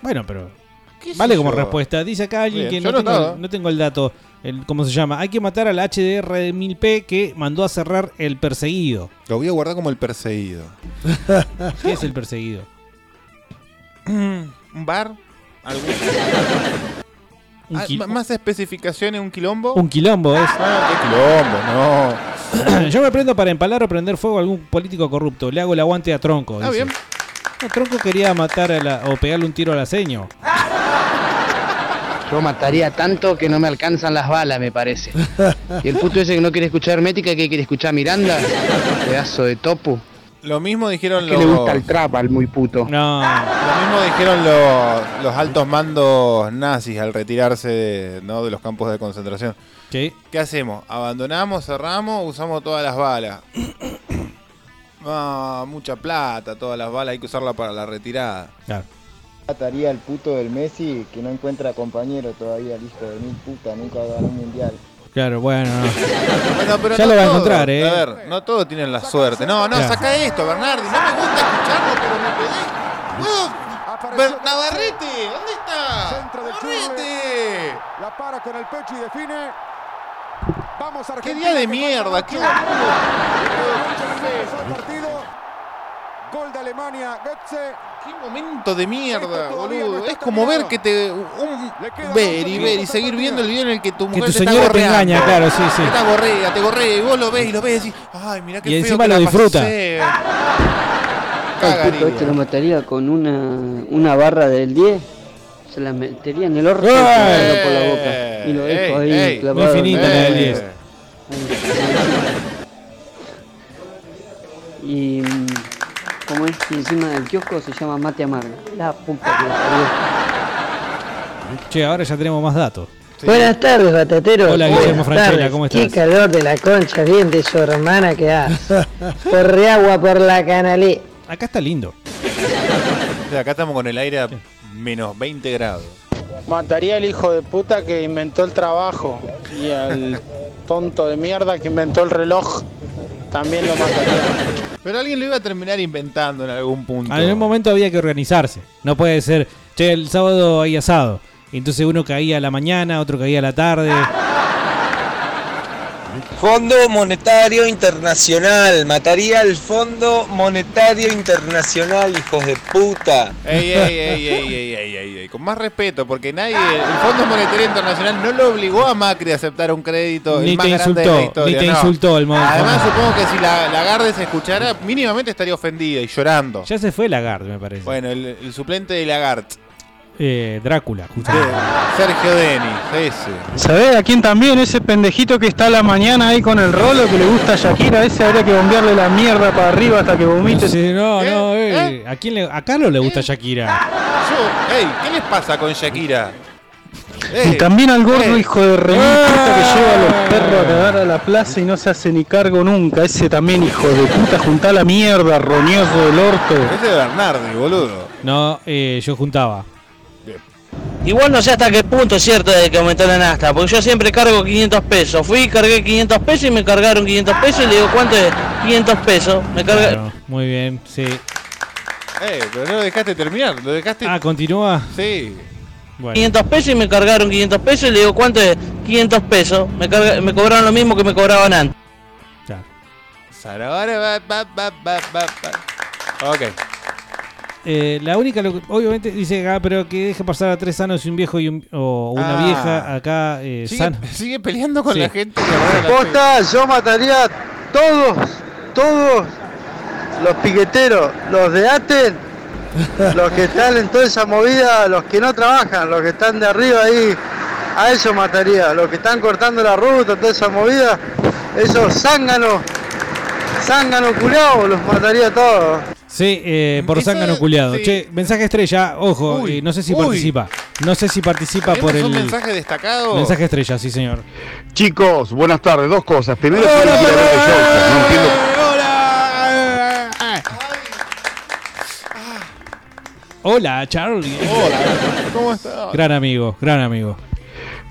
Bueno, pero ¿Qué sé vale como yo? respuesta. Dice acá alguien Bien, que tengo, no tengo el dato. El, ¿Cómo se llama? Hay que matar al HDR de 1000P que mandó a cerrar el perseguido. Lo voy a guardar como el perseguido. ¿Qué es el perseguido? ¿Un bar? ¿Algún? Un Ah, ¿Más especificaciones? ¿Un quilombo? Un quilombo es. Ah, qué quilombo, no. Yo me prendo para empalar o prender fuego a algún político corrupto. Le hago el aguante a Tronco. Ah, dice. bien. No, Tronco quería matar a la, o pegarle un tiro a la seño. Yo mataría tanto que no me alcanzan las balas, me parece. Y el puto ese que no quiere escuchar Hermética, que quiere escuchar Miranda, pedazo de topu. Lo mismo dijeron Que los. le gusta el trap al muy puto. No. Lo mismo dijeron los, los altos mandos nazis al retirarse de, ¿no? de los campos de concentración. Sí. ¿Qué hacemos? ¿Abandonamos, cerramos, usamos todas las balas? Ah, mucha plata, todas las balas, hay que usarla para la retirada. Claro. Mataría al puto del Messi que no encuentra compañero todavía, el hijo de mil puta, nunca ganó un mundial. Claro, bueno. no. Bueno, pero ya no lo va a encontrar, ¿eh? A ver, no todos tienen la suerte. No, no, Claro. saca esto, Bernardi. No me gusta escucharlo, pero me pedí. ¿Puedo? Navarrete, ¿dónde está? Centro de Navarrete. La para con el pecho y define. Vamos Qué Argentina. día de mierda, qué partido. Gol de Alemania, Götze. Qué momento de mierda, no boludo. está Es como ver que te. Un, ver y ver y seguir viendo el video en el que tu mujer tu te está señora te gorreando. engaña, claro, sí, sí. Te está gorrea, te gorrea y vos lo ves y lo ves y decís, ay, mirá qué Y feo encima que lo la disfruta. pasé". El Cagaría. puto este lo mataría con una, una barra del 10. Se la metería en el ¡Eh! metería por la boca. Y lo dejo ahí ey, clavado. muy finita la del 10. Y mm, como es y encima del kiosco se llama mate amargo. La puta que parió. Che, ahora ya tenemos más datos. Buenas tardes, batateros. Hola, Guillermo Franchella. ¿cómo Qué estás? calor de la concha, bien de su hermana que hace. Por agua por la canalé. Acá está lindo. O sea, acá estamos con el aire a menos 20 grados. Mataría al hijo de puta que inventó el trabajo y al tonto de mierda que inventó el reloj. También lo mataría. Pero alguien lo iba a terminar inventando en algún punto. En algún momento había que organizarse. No puede ser, che, el sábado hay asado. Entonces uno caía a la mañana, otro caía a la tarde. Fondo Monetario Internacional. Mataría al Fondo Monetario Internacional, hijos de puta. Ey, ey, ey, ey, ey, ey, ey, ey, con más respeto, porque nadie, el Fondo Monetario Internacional no lo obligó a Macri a aceptar un crédito el Ni más te grande de insultó, la historia. ni te no. insultó el modo- Además, supongo que si la Lagarde se escuchara, mínimamente estaría ofendida y llorando. Ya se fue Lagarde, me parece. Bueno, el, el suplente de Lagarde, Eh, Drácula, justamente. Sergio Denis, ese. ¿Sabés a quién también? Ese pendejito que está a la mañana ahí con el rolo que le gusta a Shakira. Ese habría que bombearle la mierda para arriba hasta que vomite. Sí, no, no, eh. ¿A quién le, a Carlos le gusta Shakira? Yo, ey, ¿qué les pasa con Shakira? Y también al gordo hijo de remil puta que lleva a los perros a cagar a la plaza y no se hace ni cargo nunca. Ese también hijo de puta, juntá la mierda, roñoso del orto. Ese es Bernardi, boludo. No, eh, yo juntaba. Igual no sé hasta qué punto es cierto de que aumentó la nafta, porque yo siempre cargo 500 pesos. Fui, cargué 500 pesos y me cargaron 500 pesos y le digo, ¿cuánto es? 500 pesos. Me carga... Claro, muy bien, sí. Eh, pero no lo dejaste terminar, lo dejaste. Ah, continúa. Sí. 500 pesos y me cargaron 500 pesos y le digo, ¿cuánto es? 500 pesos. Me, carga- me cobraron lo mismo que me cobraban antes. Ba. Ok. Eh, la única, lo que- obviamente, dice acá, pero que deje pasar a tres sanos y un viejo y un- o una Ah. vieja acá eh, Sigue, sano. sigue peleando con Sí. la gente. que roba la Posta, yo mataría a todos, todos los piqueteros, los de Aten, los que están en toda esa movida, los que no trabajan, los que están de arriba ahí, a ellos mataría, los que están cortando la ruta, toda esa movida, esos zánganos, zánganos culados, los mataría a todos. Sí, eh, por zángano culiado. sí. Che, mensaje estrella, ojo, eh, no sé si uy. participa. No sé si participa por ¿Tenemos el un mensaje destacado? mensaje estrella, sí señor. Chicos, buenas tardes. Dos cosas. Primero, quiero Joker. No entiendo. Hola, Charlie. Hola, ¿cómo estás? Gran amigo, gran amigo.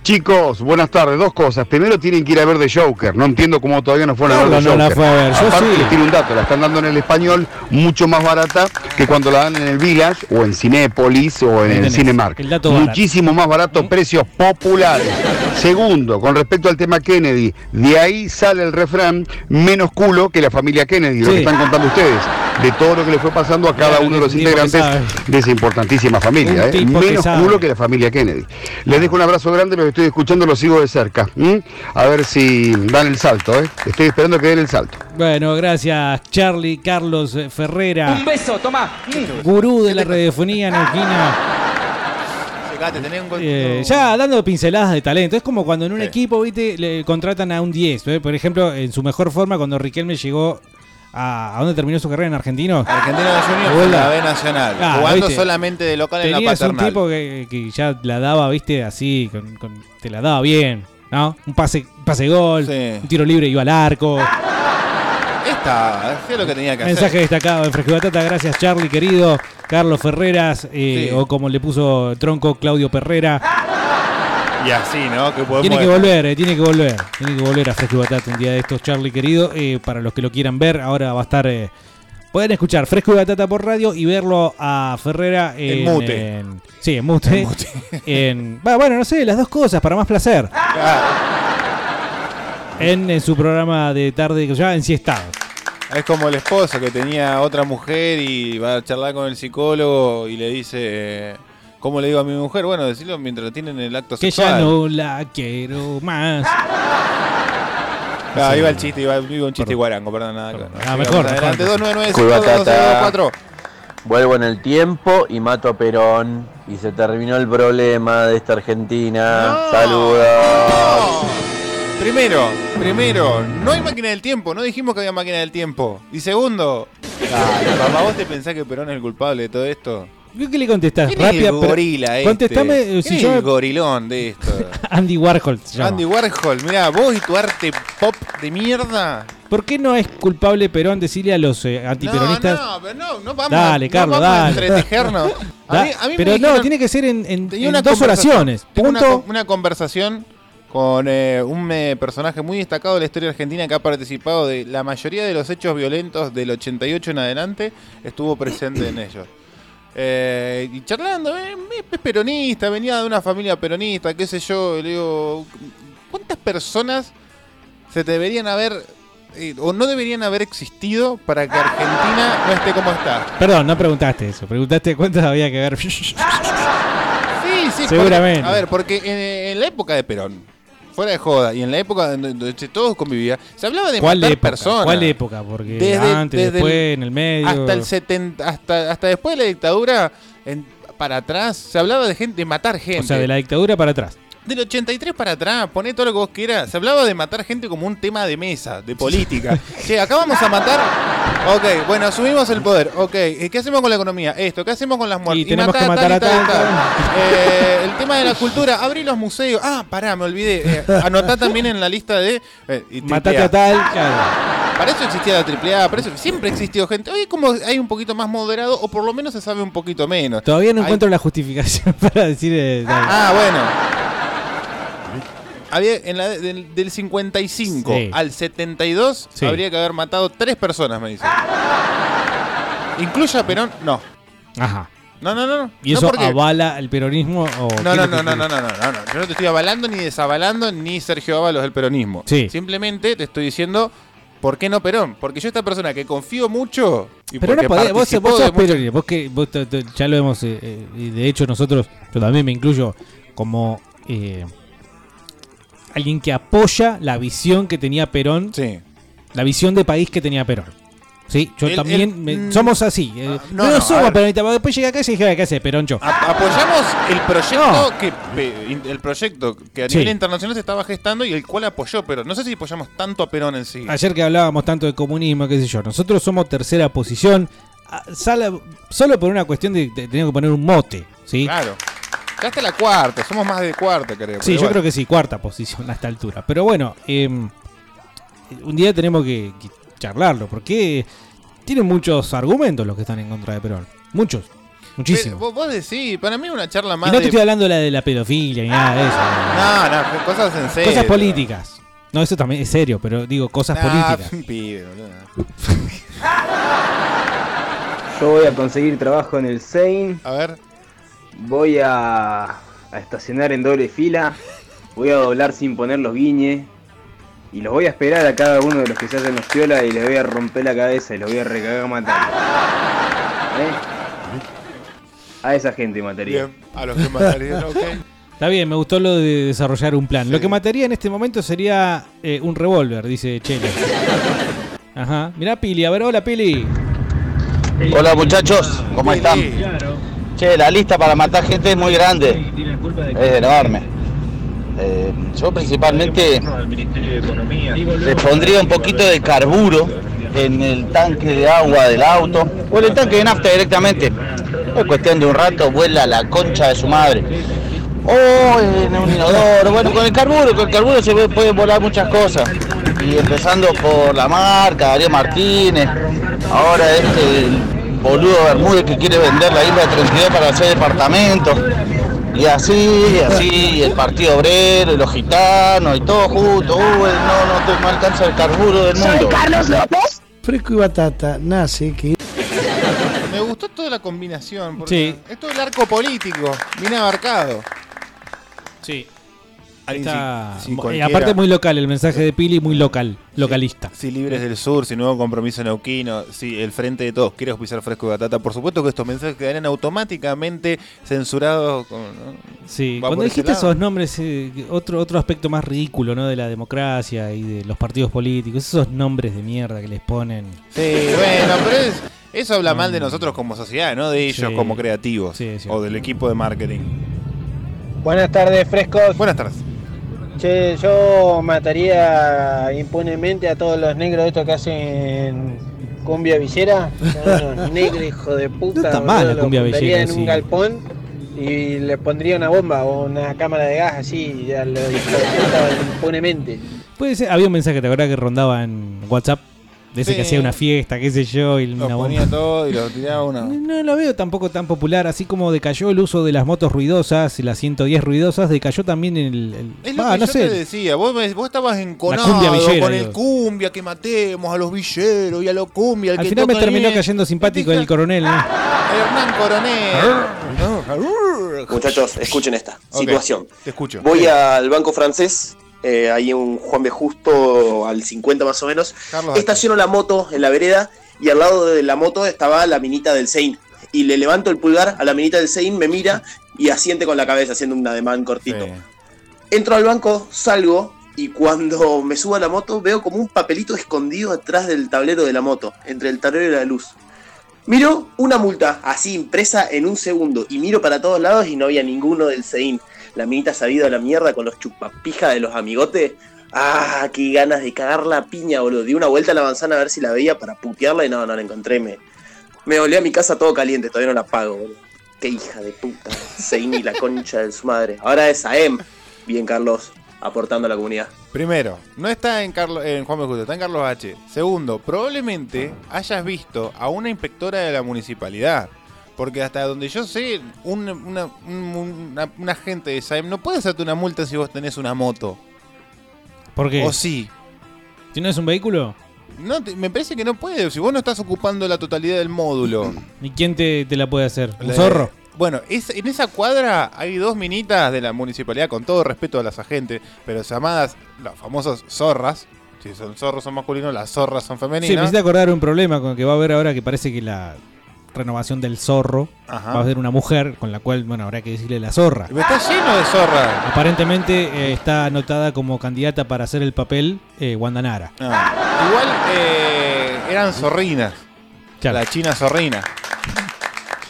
Chicos, buenas tardes. Dos cosas. Primero, tienen que ir a ver The Joker. No entiendo cómo todavía no fueron a ver No, The no Joker. la fue a ver. Yo Aparte, sí. les tiro un dato. La están dando en el español mucho más barata que cuando la dan en el Village o en Cinépolis o en el Cinemark. el dato barato. Muchísimo más barato, precios populares. Segundo, con respecto al tema Kennedy, de ahí sale el refrán menos culo que la familia Kennedy, lo que están contando ustedes, de todo lo que le fue pasando a cada uno de los integrantes de esa importantísima familia. ¿eh? que Menos culo que la familia Kennedy. Les dejo un abrazo grande, los estoy escuchando, los sigo de cerca. A ver si dan el salto, ¿eh? Estoy esperando que den el salto. Bueno, gracias Charlie Carlos Ferrera. Un beso, toma. Gurú de la radiofonía neuquina. Eh, ya dando pinceladas de talento. Es como cuando en un equipo, viste, le contratan a un 10. ¿eh? Por ejemplo, en su mejor forma, cuando Riquelme llegó a. ¿A dónde terminó su carrera en Argentino? Argentino de Junior Hola. en la B Nacional. Ah, jugando viste. solamente de local en la Tenías un paternal. tipo que, que ya la daba, viste, así, con- con- te la daba bien, ¿no? Un pase, pase gol, un tiro libre iba al arco. Esta, hacía lo que tenía que Mensaje hacer. destacado de Fresco Batata, gracias Charlie querido, Carlos Ferreras, eh, Sí. o como le puso Tronco Claudio Perrera. Y así, ¿no? Que Tiene que volver, eh, tiene que volver, tiene que volver a Fresco y Batata un día de estos, Charlie querido. eh, para los que lo quieran ver, ahora va a estar. eh, pueden escuchar Fresco y Batata por radio y verlo a Ferrera en. En mute. en- sí, en mute. En, va, bueno, no sé, las dos cosas, para más placer. En, en su programa de tarde que se llama Ensiestado. Es como el esposo que tenía otra mujer y va a charlar con el psicólogo y le dice, ¿cómo le digo a mi mujer? Bueno, decirlo mientras tienen el acto Que sexual. ya no la quiero más. Ah, iba el chiste, iba, iba un chiste guarango, perdón, nada. no, Ah, mejor, Adelante, mejor. 299 Cuibatata. Vuelvo en el tiempo y mato a Perón. Y se terminó el problema de esta Argentina. Saludos. Primero, primero, no hay máquina del tiempo, no dijimos que había máquina del tiempo. Y segundo, papá, ¿vos te pensás que Perón es el culpable de todo esto? ¿Qué le contestás? ¿Quién Rápida, es el gorila este? Contestame eh, ¿Quién si es yo. el gorilón de esto? Andy Warhol se llama. Andy Warhol, mirá, vos y tu arte pop de mierda. ¿Por qué no es culpable Perón decirle a los eh, antiperonistas? No, no, pero no, no vamos, Dale, no Carlos, a dale. entretejernos. A Da- mí- a mí me pero no, tiene que ser en, en- en una dos oraciones. una, Punto. una conversación con eh, un eh, personaje muy destacado de la historia argentina que ha participado de la mayoría de los hechos violentos del 88 en adelante, estuvo presente en ellos. Eh, y charlando, eh, es peronista, venía de una familia peronista, qué sé yo, y le digo, ¿cuántas personas se deberían haber eh, o no deberían haber existido para que Argentina no esté como está? Perdón, no preguntaste eso. Preguntaste cuántas había que ver. Sí, sí, Seguramente. porque- a ver, porque en, en la época de Perón, fuera de joda, y en la época donde, todos convivían, se hablaba de ¿Cuál matar época? personas. ¿Cuál época? Porque Desde- antes, desde después, el- en el medio. Hasta el 70, hasta, hasta después de la dictadura, en- para atrás, se hablaba de gente, de matar gente. O sea, de la dictadura para atrás. Del 83 para atrás, poné todo lo que vos quieras. Se hablaba de matar gente como un tema de mesa, de política. che, acá vamos a matar. Ok, bueno, asumimos el poder. Ok, ¿qué hacemos con la economía? Esto, ¿qué hacemos con las muertes? Y tenemos que matar y a tal, y Eh, el tema de la cultura, abrir los museos. Ah, pará, me olvidé. Eh, anotá también en la lista de. eh, y Matate a tal. claro. Para eso existía la AAA, para eso siempre existió gente. Hoy como hay un poquito más moderado, o por lo menos se sabe un poquito menos. Todavía no Hay- encuentro la justificación para decir. eh. Ah, bueno. Había, en la, del, del 55 Sí. al 72 Sí. habría que haber matado tres personas, me dicen. ¿Incluye a Perón? No. Ajá. No, no, no. no. ¿Y No eso porque- avala el peronismo? O qué No, es no, lo no, que- no, no, no, no, no, no. Yo no te estoy avalando ni desavalando ni Sergio Ábalos del peronismo. Sí. Simplemente te estoy diciendo por qué no Perón. Porque yo esta persona que confío mucho y Pero porque no podés, vos, participó vos de sos peronista, vos que vos te- te- ya lo hemos, eh, eh, y de hecho nosotros, yo también me incluyo como eh, alguien que apoya la visión que tenía Perón, la visión de país que tenía Perón. Sí, yo también, me- mm, somos así. eh, no, no, no, a somos peronistas, después llegué acá y dije, ¿qué hace Perón yo? Apoyamos el proyecto que el proyecto que a Sí. nivel internacional se estaba gestando y el cual apoyó Perón. No sé si apoyamos tanto a Perón en sí. Ayer que hablábamos tanto de comunismo, qué sé yo, nosotros somos tercera posición, ah, sala- solo por una cuestión de, de tener que poner un mote, ¿sí? Claro. Ya está la cuarta, somos más de cuarta, creo. Sí, yo creo que sí, cuarta posición a esta altura. Pero bueno, eh, un día tenemos que, que charlarlo, porque tienen muchos argumentos los que están en contra de Perón. Muchos, muchísimos. Vos, vos decís, para mí una charla Y más no te de... estoy hablando de la de la pedofilia ni nada de eso. No, no, cosas en serio. Cosas políticas. No, eso también es serio, pero digo, cosas políticas. pibe. Yo voy a conseguir trabajo en el Sein. A ver. Voy a, a estacionar en doble fila. Voy a doblar sin poner los guiñes. Y los voy a esperar a cada uno de los que se hacen los piola y les voy a romper la cabeza y los voy a recagar matando. ¿Eh? A esa gente mataría. Bien, a los que matarían, ok. Está bien, me gustó lo de desarrollar un plan. Lo que mataría en este momento sería eh, un revólver, dice Chele. Ajá. Mirá Pili, a ver, hola Pili. Hola muchachos, ¿cómo están? Che, la lista para matar gente es muy grande, es enorme. Eh, yo principalmente le pondría un poquito de carburo en el tanque de agua del auto o en el tanque de nafta directamente. Es cuestión de un rato, vuela la concha de su madre. O en un inodoro, bueno, con el carburo, con el carburo se puede- pueden volar muchas cosas. Y empezando por la marca, Darío Martínez, ahora este el boludo Bermúdez que quiere vender la isla de 32 para hacer departamentos. Y así, y así, y el Partido Obrero, y los gitanos, y todo junto. Uy, no, no, te- no alcanza el carburo del mundo. Fresco y batata nace que. Me gustó toda la combinación. Porque Sí. Es todo el arco político, bien abarcado. Sí. Está- si- si y cualquiera- aparte muy local, el mensaje de Pili muy local, localista. Si Libres del Sur, si Nuevo Compromiso Neuquino, si el Frente de Todos quiere auspiciar Fresco y Batata, por supuesto que estos mensajes quedarían automáticamente censurados. Con, ¿no? Sí, Va cuando dijiste esos nombres, eh, otro, otro aspecto más ridículo, ¿no? De la democracia y de los partidos políticos, esos nombres de mierda que les ponen. Sí, bueno, pero es- eso habla mal de nosotros como sociedad, no de ellos Sí. como creativos o del equipo de marketing. Buenas tardes, frescos. Buenas tardes. Che, yo mataría impunemente a todos los negros estos que hacen cumbia villera. Son unos negros, hijo de puta. No está mal la cumbia villera, en sí. un galpón y le pondría una bomba o una cámara de gas así, y a los hijos de puta impunemente. Puede ser, había un mensaje, ¿te acordás que rondaba en WhatsApp? De ese Sí. que hacía una fiesta, qué sé yo, y Los una ponía bomba. todo y los tiraba una. No lo veo tampoco tan popular, así como decayó el uso de las motos ruidosas y las 110 ruidosas, decayó también el... el- Es lo Ah, que no yo sé. te decía, vos, me- vos estabas enconado villera, con el digo. cumbia, que matemos a los villeros y a los cumbia. al Al que final me terminó bien. cayendo simpático el coronel, ¿no? Hernán Coronel. Muchachos, escuchen esta situación. Te escucho. Voy al banco francés, eh, ahí en Juan B. Justo al 50 más o menos. Carlos Estaciono la moto en la vereda y al lado de la moto estaba la minita del Sein. Y le levanto el pulgar a la minita del Sein, me mira y asiente con la cabeza haciendo un ademán cortito. Entro al banco, salgo y cuando me subo a la moto veo como un papelito escondido atrás del tablero de la moto, entre el tablero y la luz. Miro una multa así impresa en un segundo y miro para todos lados y no había ninguno del Sein. La minita ha ido a la mierda con los chupapijas de los amigotes. Ah, qué ganas de cagar la piña, boludo. Di una vuelta a la manzana a ver si la veía para putearla y no, no la encontré. Me, me volví a mi casa todo caliente, todavía no la pago, boludo. Qué hija de puta. Sein y la concha de su madre. Ahora es AM. Bien, Carlos, aportando a la comunidad. Primero, no está en, Carlos, en Juan B. Justo, está en Carlos H. Segundo, probablemente hayas visto a una inspectora de la municipalidad. Porque hasta donde yo sé, un, una, un, una- un agente de SAEM no puede hacerte una multa si vos tenés una moto. ¿Por qué? ¿O sí? ¿Si no es un vehículo? No, te- me parece que no puede. Si vos no estás ocupando la totalidad del módulo. ¿Y quién te, te la puede hacer? ¿Un zorro? Bueno, es- en esa cuadra hay dos minitas de la municipalidad, con todo respeto a las agentes, pero llamadas las famosas zorras. Si son zorros son masculinos, las zorras son Sí, me femeninas. hiciste acordar un problema con que va a haber ahora que parece que la renovación del zorro Ajá. va a haber una mujer con la cual, bueno, habrá que decirle la zorra. Pero está lleno de zorras. Aparentemente eh, está anotada como candidata para hacer el papel eh, Wanda Nara. Ah, Igual eh, eran zorrinas. Claro. La china zorrina.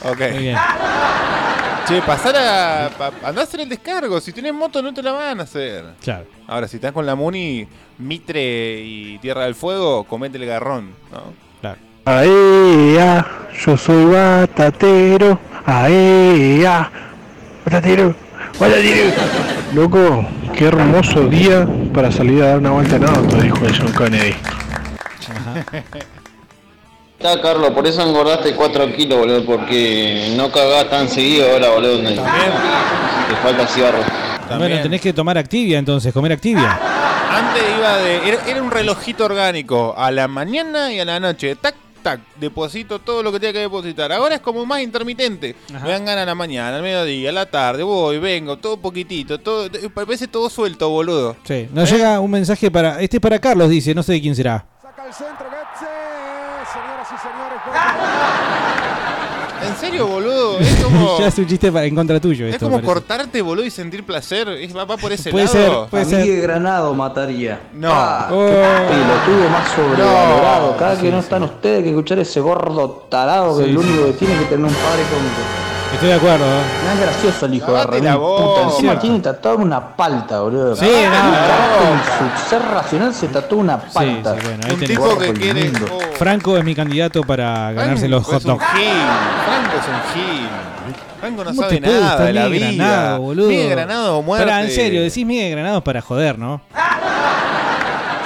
Ok. Muy bien. Che, pasar a. pa- andá a hacer el descargo. Si tienes moto, no te la van a hacer. Claro. Ahora, si estás con la Muni, Mitre y Tierra del Fuego, comete el garrón, ¿no? Claro. Aea, yo soy batatero. Aea, batatero, batatero. Loco, qué hermoso día para salir a dar una vuelta en auto, dijo el John Kennedy. Está, Carlos, por eso engordaste 4 kilos, boludo, porque no cagás tan seguido ahora, boludo. Te falta cigarro. Bueno, tenés que tomar Activia entonces, comer Activia. Antes iba de. Era, era un relojito orgánico. A la mañana y a la noche. Tac, tac. Deposito todo lo que tenía que depositar. Ahora es como más intermitente. Me dan ganas a la mañana, al mediodía, a la tarde. Voy, vengo, todo poquitito. Todo, parece todo suelto, boludo. Sí, nos llega un mensaje para. Este es para Carlos, dice, no sé de quién será. Saca el centro, Getze. Señoras y señores. ¿En serio, boludo? Es como. ya es un chiste para- en contra tuyo. Es esto, como parece. cortarte, boludo, y sentir placer. Es, va, va por ese Puede lado. ser, puede a ser. de Granado mataría. No. Ah, Oh. qué pelotudo más sobrevalorado. No. Cada que no están ustedes que escuchar ese gordo tarado que Sí, es lo sí. único que tiene que tener un padre cómico. Estoy de acuerdo. ¿eh? No es gracioso el hijo de la puta. Encima tiene tatuado una palta, boludo. Sí, no, carajo en su ser racional se tatúa una Sí, palta. sí, bueno, ahí Un tipo que quiere. oh, Franco es mi candidato para ganarse los Franco hot es un dogs. Franco es un Gil. Franco no ¿Cómo sabe nada de la vida. Granado, boludo? Miguel Granado o muerte. Pará, en serio, decís Miguel Granados para joder, ¿no?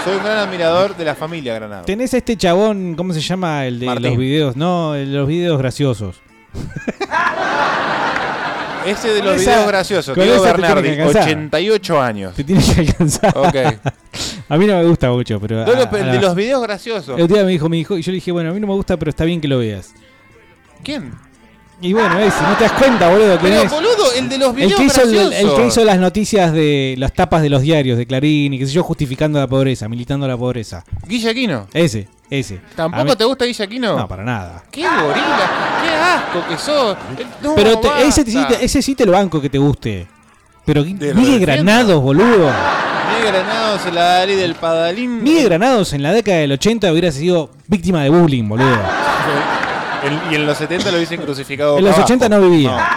Soy un gran admirador de la familia Granado. Tenés a este chabón, ¿cómo se llama? El de Martín. los videos. No, el de los videos graciosos. Ese de los esa- videos graciosos. Diego Bernardi, que alcanzar. 88 años. Te tiene que alcanzar. Ok. a mí no me gusta mucho, pero. A- el de los videos graciosos. El otro día me dijo mi hijo, y yo le dije, bueno, a mí no me gusta, pero está bien que lo veas. ¿Quién? Y bueno, ese, no te das cuenta, boludo, Pero, es. boludo, el de los El videos que, hizo el, el que hizo las noticias de las tapas de los diarios de Clarín y qué sé yo, justificando la pobreza, militando la pobreza. Guille Aquino. Ese, ese. ¿Tampoco mí- te gusta Guille Aquino? No, para nada. ¡Qué gorila! ¡Qué asco que sos! Eh, no, Pero te- ese, sí te, ese sí te lo banco que te guste. Pero Miguel. Granados, boludo. Miguel Granados, el Adalí del Padalín. Miguel Granados en la década del 80 hubiera sido víctima de bullying, boludo. Y en los 70 lo hubiesen crucificado. En los boca 80 abajo. no vivía.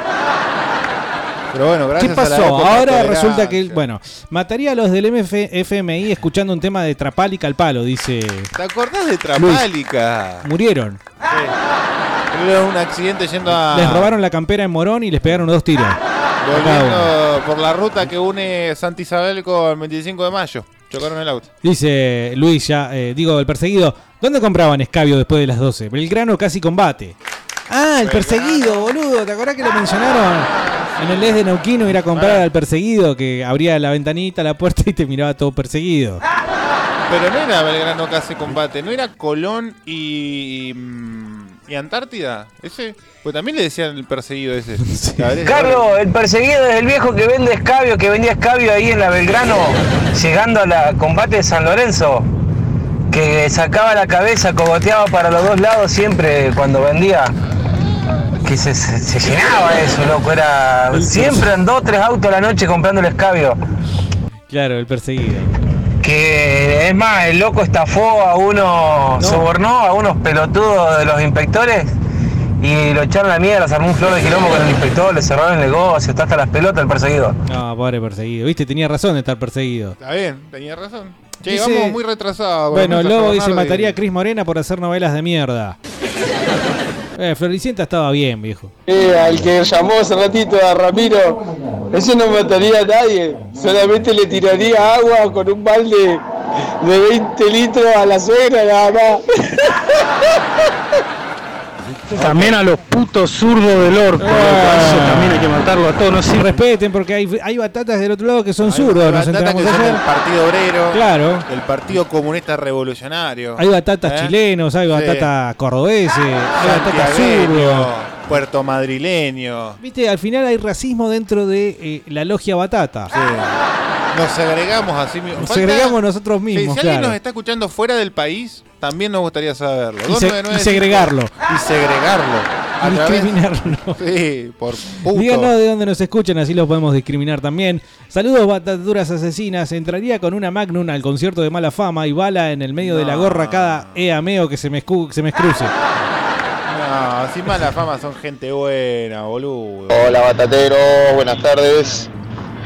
Pero bueno, ¿Qué gracias a la pasó? Ahora resulta que, bueno, mataría a los del MF FMI escuchando un tema de Trapal y Calpalo, dice. ¿Te acordás de Trapálica? Murieron. Era un accidente yendo a. Les robaron la campera en Morón y les pegaron dos tiros. Volviendo por la ruta que une Santa Isabel con 25 de mayo. Chocaron el auto. Dice Luis, ya, eh, digo, el perseguido. ¿Dónde compraban escabio después de las 12? Belgrano casi combate. Ah, el perseguido, boludo. ¿Te acordás que lo mencionaron? En el ES de Neuquino ir a comprar al perseguido que abría la ventanita, la puerta y te miraba todo perseguido. Pero no era Belgrano casi combate, no era Colón y. mm, y Antártida. Ese. Pues también le decían el perseguido ese. Cabrera. Carlos, el perseguido es el viejo que vende escabio, que vendía escabio ahí en la Belgrano, llegando a la combate de San Lorenzo, que sacaba la cabeza, cogoteaba para los dos lados siempre cuando vendía. Que se, se- se llenaba eso, loco, era. Siempre en dos, tres autos a la noche comprando el escabio. Claro, el perseguido. Que es más, el loco estafó a uno, sobornó a unos pelotudos de los inspectores y lo echaron a la mierda, se armó un flor de quilombo con el inspector, le cerraron el negocio, está hasta las pelotas el perseguido. No, pobre perseguido. Viste, tenía razón de estar perseguido. Está bien, tenía razón. Che, Dice- vamos muy retrasados. Bueno, Lobo dice, mataría a Cris Morena por hacer novelas de mierda. Eh, Floricienta estaba bien, viejo. Eh, al que llamó hace ratito a Ramiro, ese no mataría a nadie, solamente le tiraría agua con un balde de 20 litros a la suegra nada más. También a los putos zurdos del orco, loco, eso también hay que matarlo a todos. No sirve. Respeten porque hay, hay batatas del otro lado que son zurdos. Hay Nos batatas enteramos que son del Partido Obrero, Claro. el Partido Comunista Revolucionario. Hay batatas ¿Eh? chilenos, hay Sí. batatas cordobeses, hay batatas zurdos. Puerto Madrileño. Viste, al final hay racismo dentro de eh, la logia batata. Nos segregamos así mismo. Nos Falta- segregamos nosotros Sí, mismos, si alguien claro. nos está escuchando fuera del país, también nos gustaría saberlo. Y se- 299 y segregarlo. Y segregarlo. A través- Discriminarlo. Sí, por puto. Díganos de dónde nos escuchan, así los podemos discriminar también. Saludos, bataduras asesinas. Entraría con una Magnum al concierto de mala fama y bala en el medio de la gorra cada eameo que se me, escu- se me escruce. No, así mala fama son gente buena, boludo. Hola Batatero, buenas tardes.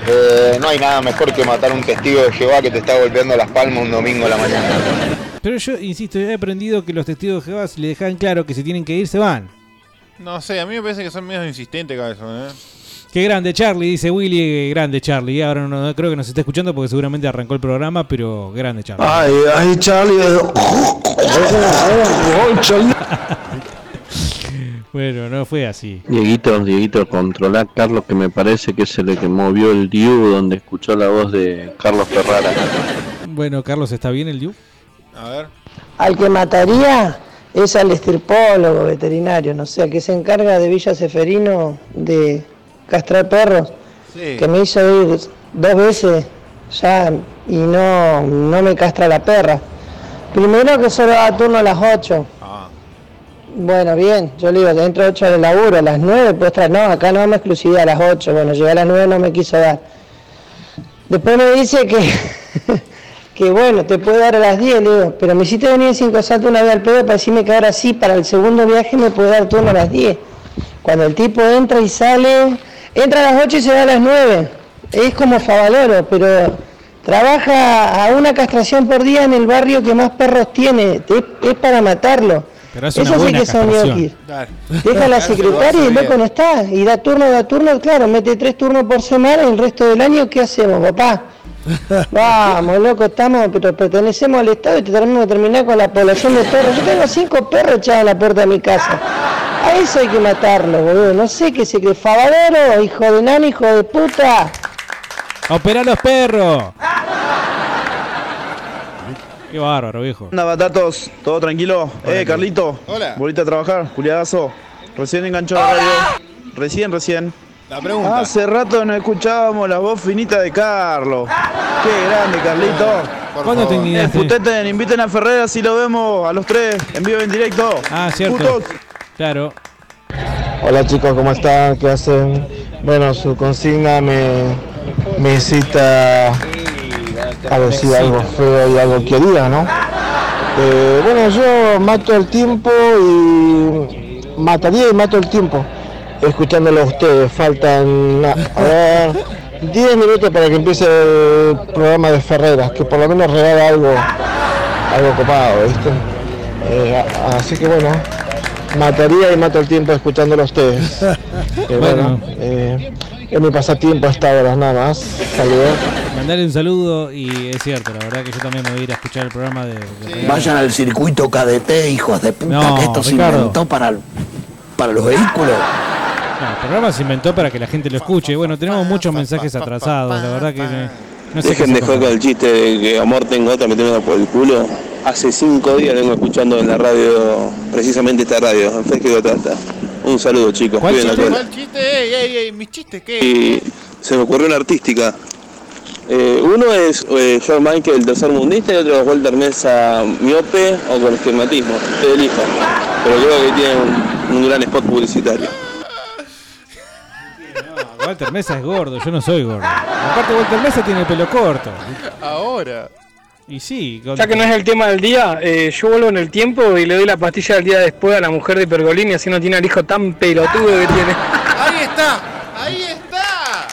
Eh, no hay nada mejor que matar a un testigo de Jehová que te está golpeando las palmas un domingo a la mañana. Pero yo, insisto, he aprendido que los testigos de Jehová, si le dejan claro que si tienen que ir, se van. No sé, a mí me parece que son medio insistentes, cabezón, ¿eh? Qué grande Charlie, dice Willy, eh, grande Charlie. Y ahora no, no creo que nos esté escuchando porque seguramente arrancó el programa, pero grande Charlie. Ay, ay, Charlie. Bueno, no fue así. Dieguito, Dieguito, controla a Carlos que me parece que se le que movió el Diu donde escuchó la voz de Carlos Ferrara. Bueno, Carlos, ¿está bien el Diu? A ver. Al que mataría es al estirpólogo veterinario, no sé, al que se encarga de Villa Seferino de castrar perros, Sí. que me hizo ir dos veces ya y no, no me castra la perra. Primero que solo da turno a las 8. Bueno, bien, yo le digo, dentro de 8 de laburo, a las 9 puedes traer, no, acá no damos exclusividad a las 8, bueno, llegué a las 9 no me quiso dar. Después me dice que, que bueno, te puede dar a las 10, le digo, pero me hiciste venir en 5 saltos una vez al pedo para decirme que ahora sí, para el segundo viaje me puede dar turno a las 10. Cuando el tipo entra y sale, entra a las 8 y se va a las 9. Es como Favaloro, pero trabaja a una castración por día en el barrio que más perros tiene, es para matarlo. Pero es una Eso sí buena que son ñoquis. Deja a la secretaria y el loco no está. Y da turno, da turno, claro, mete tres turnos por semana y el resto del año, ¿qué hacemos, papá? Vamos, loco, estamos, pero pertenecemos al Estado y tenemos que terminar con la población de perros. Yo tengo cinco perros echados en la puerta de mi casa. A eso hay que matarlo, boludo. No sé qué se cree. Fabadero, hijo de nano, hijo de puta. ¡Opera los perros! Qué bárbaro, viejo. Anda, batatos, todo tranquilo. eh, Carlito. Hola. Volviste a trabajar, Juliadazo. Recién enganchó la radio. Recién, recién. La pregunta. Hace rato no escuchábamos la voz finita de Carlos. Qué grande, Carlito. ¿Cuándo te Eh, indignaste? puteten, inviten a Ferreras si lo vemos a los tres en vivo en directo. Ah, cierto. Putos. Claro. Hola chicos, ¿cómo están? ¿Qué hacen? Bueno, su consigna me, me incita a decir algo feo y algo que diga, ¿no? Eh, bueno, yo mato el tiempo y mataría y mato el tiempo escuchándolo a ustedes. Faltan, a ver, 10 minutos para que empiece el programa de Ferreras, que por lo menos regala algo, algo copado, ¿viste? Eh, así que bueno, mataría y mato el tiempo escuchándolo a ustedes. Eh, bueno, es mi pasatiempo hasta ahora, nada más. Saludos. Mandale un saludo y es cierto, la verdad que yo también me voy a ir a escuchar el programa de... de- Vayan al circuito KDT, hijos de puta, No, que esto se Ricardo. inventó para, para los vehículos. No, el programa se inventó para que la gente lo escuche. Bueno, tenemos muchos mensajes atrasados, la verdad que no, sé Dejen de se con el chiste de que amor tengo otra metiéndola por el culo. Hace cinco días vengo escuchando en la radio, precisamente esta radio, en Fresco Gotata. Un saludo chicos, ¿Cuál cuiden chiste? ¿Cuál chiste? Ey, ey, ey, mis chistes, ¿qué? Y se me ocurrió una artística. Eh, uno es eh, George Michael, el tercer mundista, y otro es Walter Mesa, miope o con esquematismo. Usted elija. Pero creo que tiene un, un gran spot publicitario. Walter Mesa es gordo, yo no soy gordo. Aparte Walter Mesa tiene el pelo corto. Ahora. Y sí, con- Ya que no es el tema del día, eh, yo vuelvo en el tiempo y le doy la pastilla del día después a la mujer de Pergolini, así no tiene al hijo tan pelotudo que tiene. Ahí está, ahí está,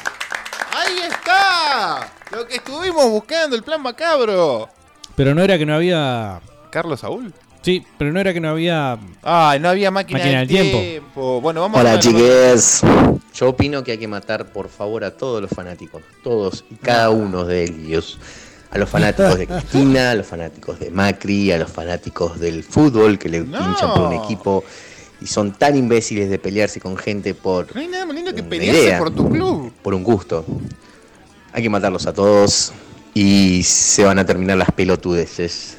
ahí está. Lo que estuvimos buscando, el plan macabro. Pero no era que no había... ¿Carlos Saúl? Sí, pero no era que no había... Ay, no había máquina, Máquina del del tiempo. tiempo. Bueno, vamos Hola a chiques. Yo opino que hay que matar por favor a todos los fanáticos, todos y cada uno de ellos. A los fanáticos de Cristina, a los fanáticos de Macri, a los fanáticos del fútbol que le pinchan por un equipo y son tan imbéciles de pelearse con gente por No hay nada más lindo que pelearse idea, por tu club. por un gusto. Hay que matarlos a todos y se van a terminar las pelotudeces.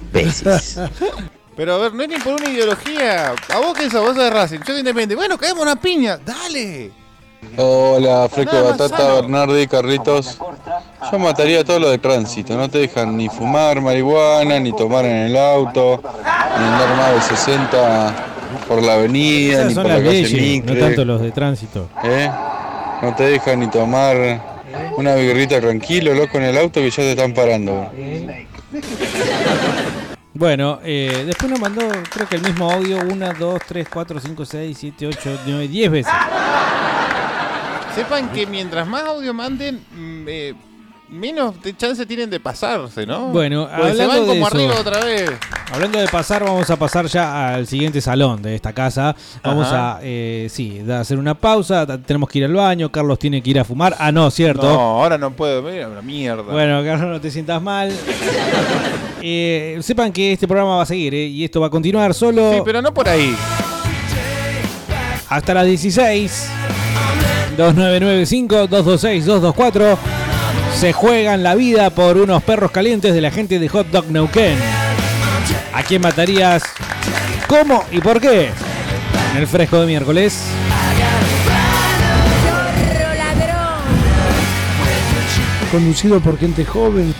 Imbéciles. Pero a ver, no es ni por una ideología. ¿A vos qué sos? Vos sos de Racing. Yo soy independiente. Bueno, caemos una piña. Dale. Hola, más Batata. Bernardi, Carritos. Yo mataría a todo lo de tránsito. No te dejan ni fumar marihuana, ni tomar en el auto, ni andar más de 60 por la avenida, Esas ni por la calle leyes, Mitre. no tanto los de tránsito. ¿Eh? No te dejan ni tomar una birrita tranquilo, loco, en el auto que ya te están parando. Bueno, eh, después nos mandó, creo que el mismo audio, 1, 2, 3, 4, 5, 6, 7, 8, 9, 10 veces. Sepan que mientras más audio manden, mm, eh, menos de chance tienen de pasarse, ¿no? Bueno, Porque se hablando van de como eso. arriba otra vez. Hablando de pasar, vamos a pasar ya al siguiente salón de esta casa. Vamos Ajá. a, eh, sí, hacer una pausa. Tenemos que ir al baño. Carlos tiene que ir a fumar. Ah, no, cierto. No, ahora no puedo. Mira, la mierda. Bueno, Carlos, no te sientas mal. Eh, sepan que este programa va a seguir eh, y esto va a continuar solo Sí, pero no por ahí. hasta las 16. 2995-226-224. Se juegan la vida por unos perros calientes de la gente de Hot Dog Neuquén. ¿A quién matarías? ¿Cómo y por qué? En el fresco de miércoles. Conducido por gente joven.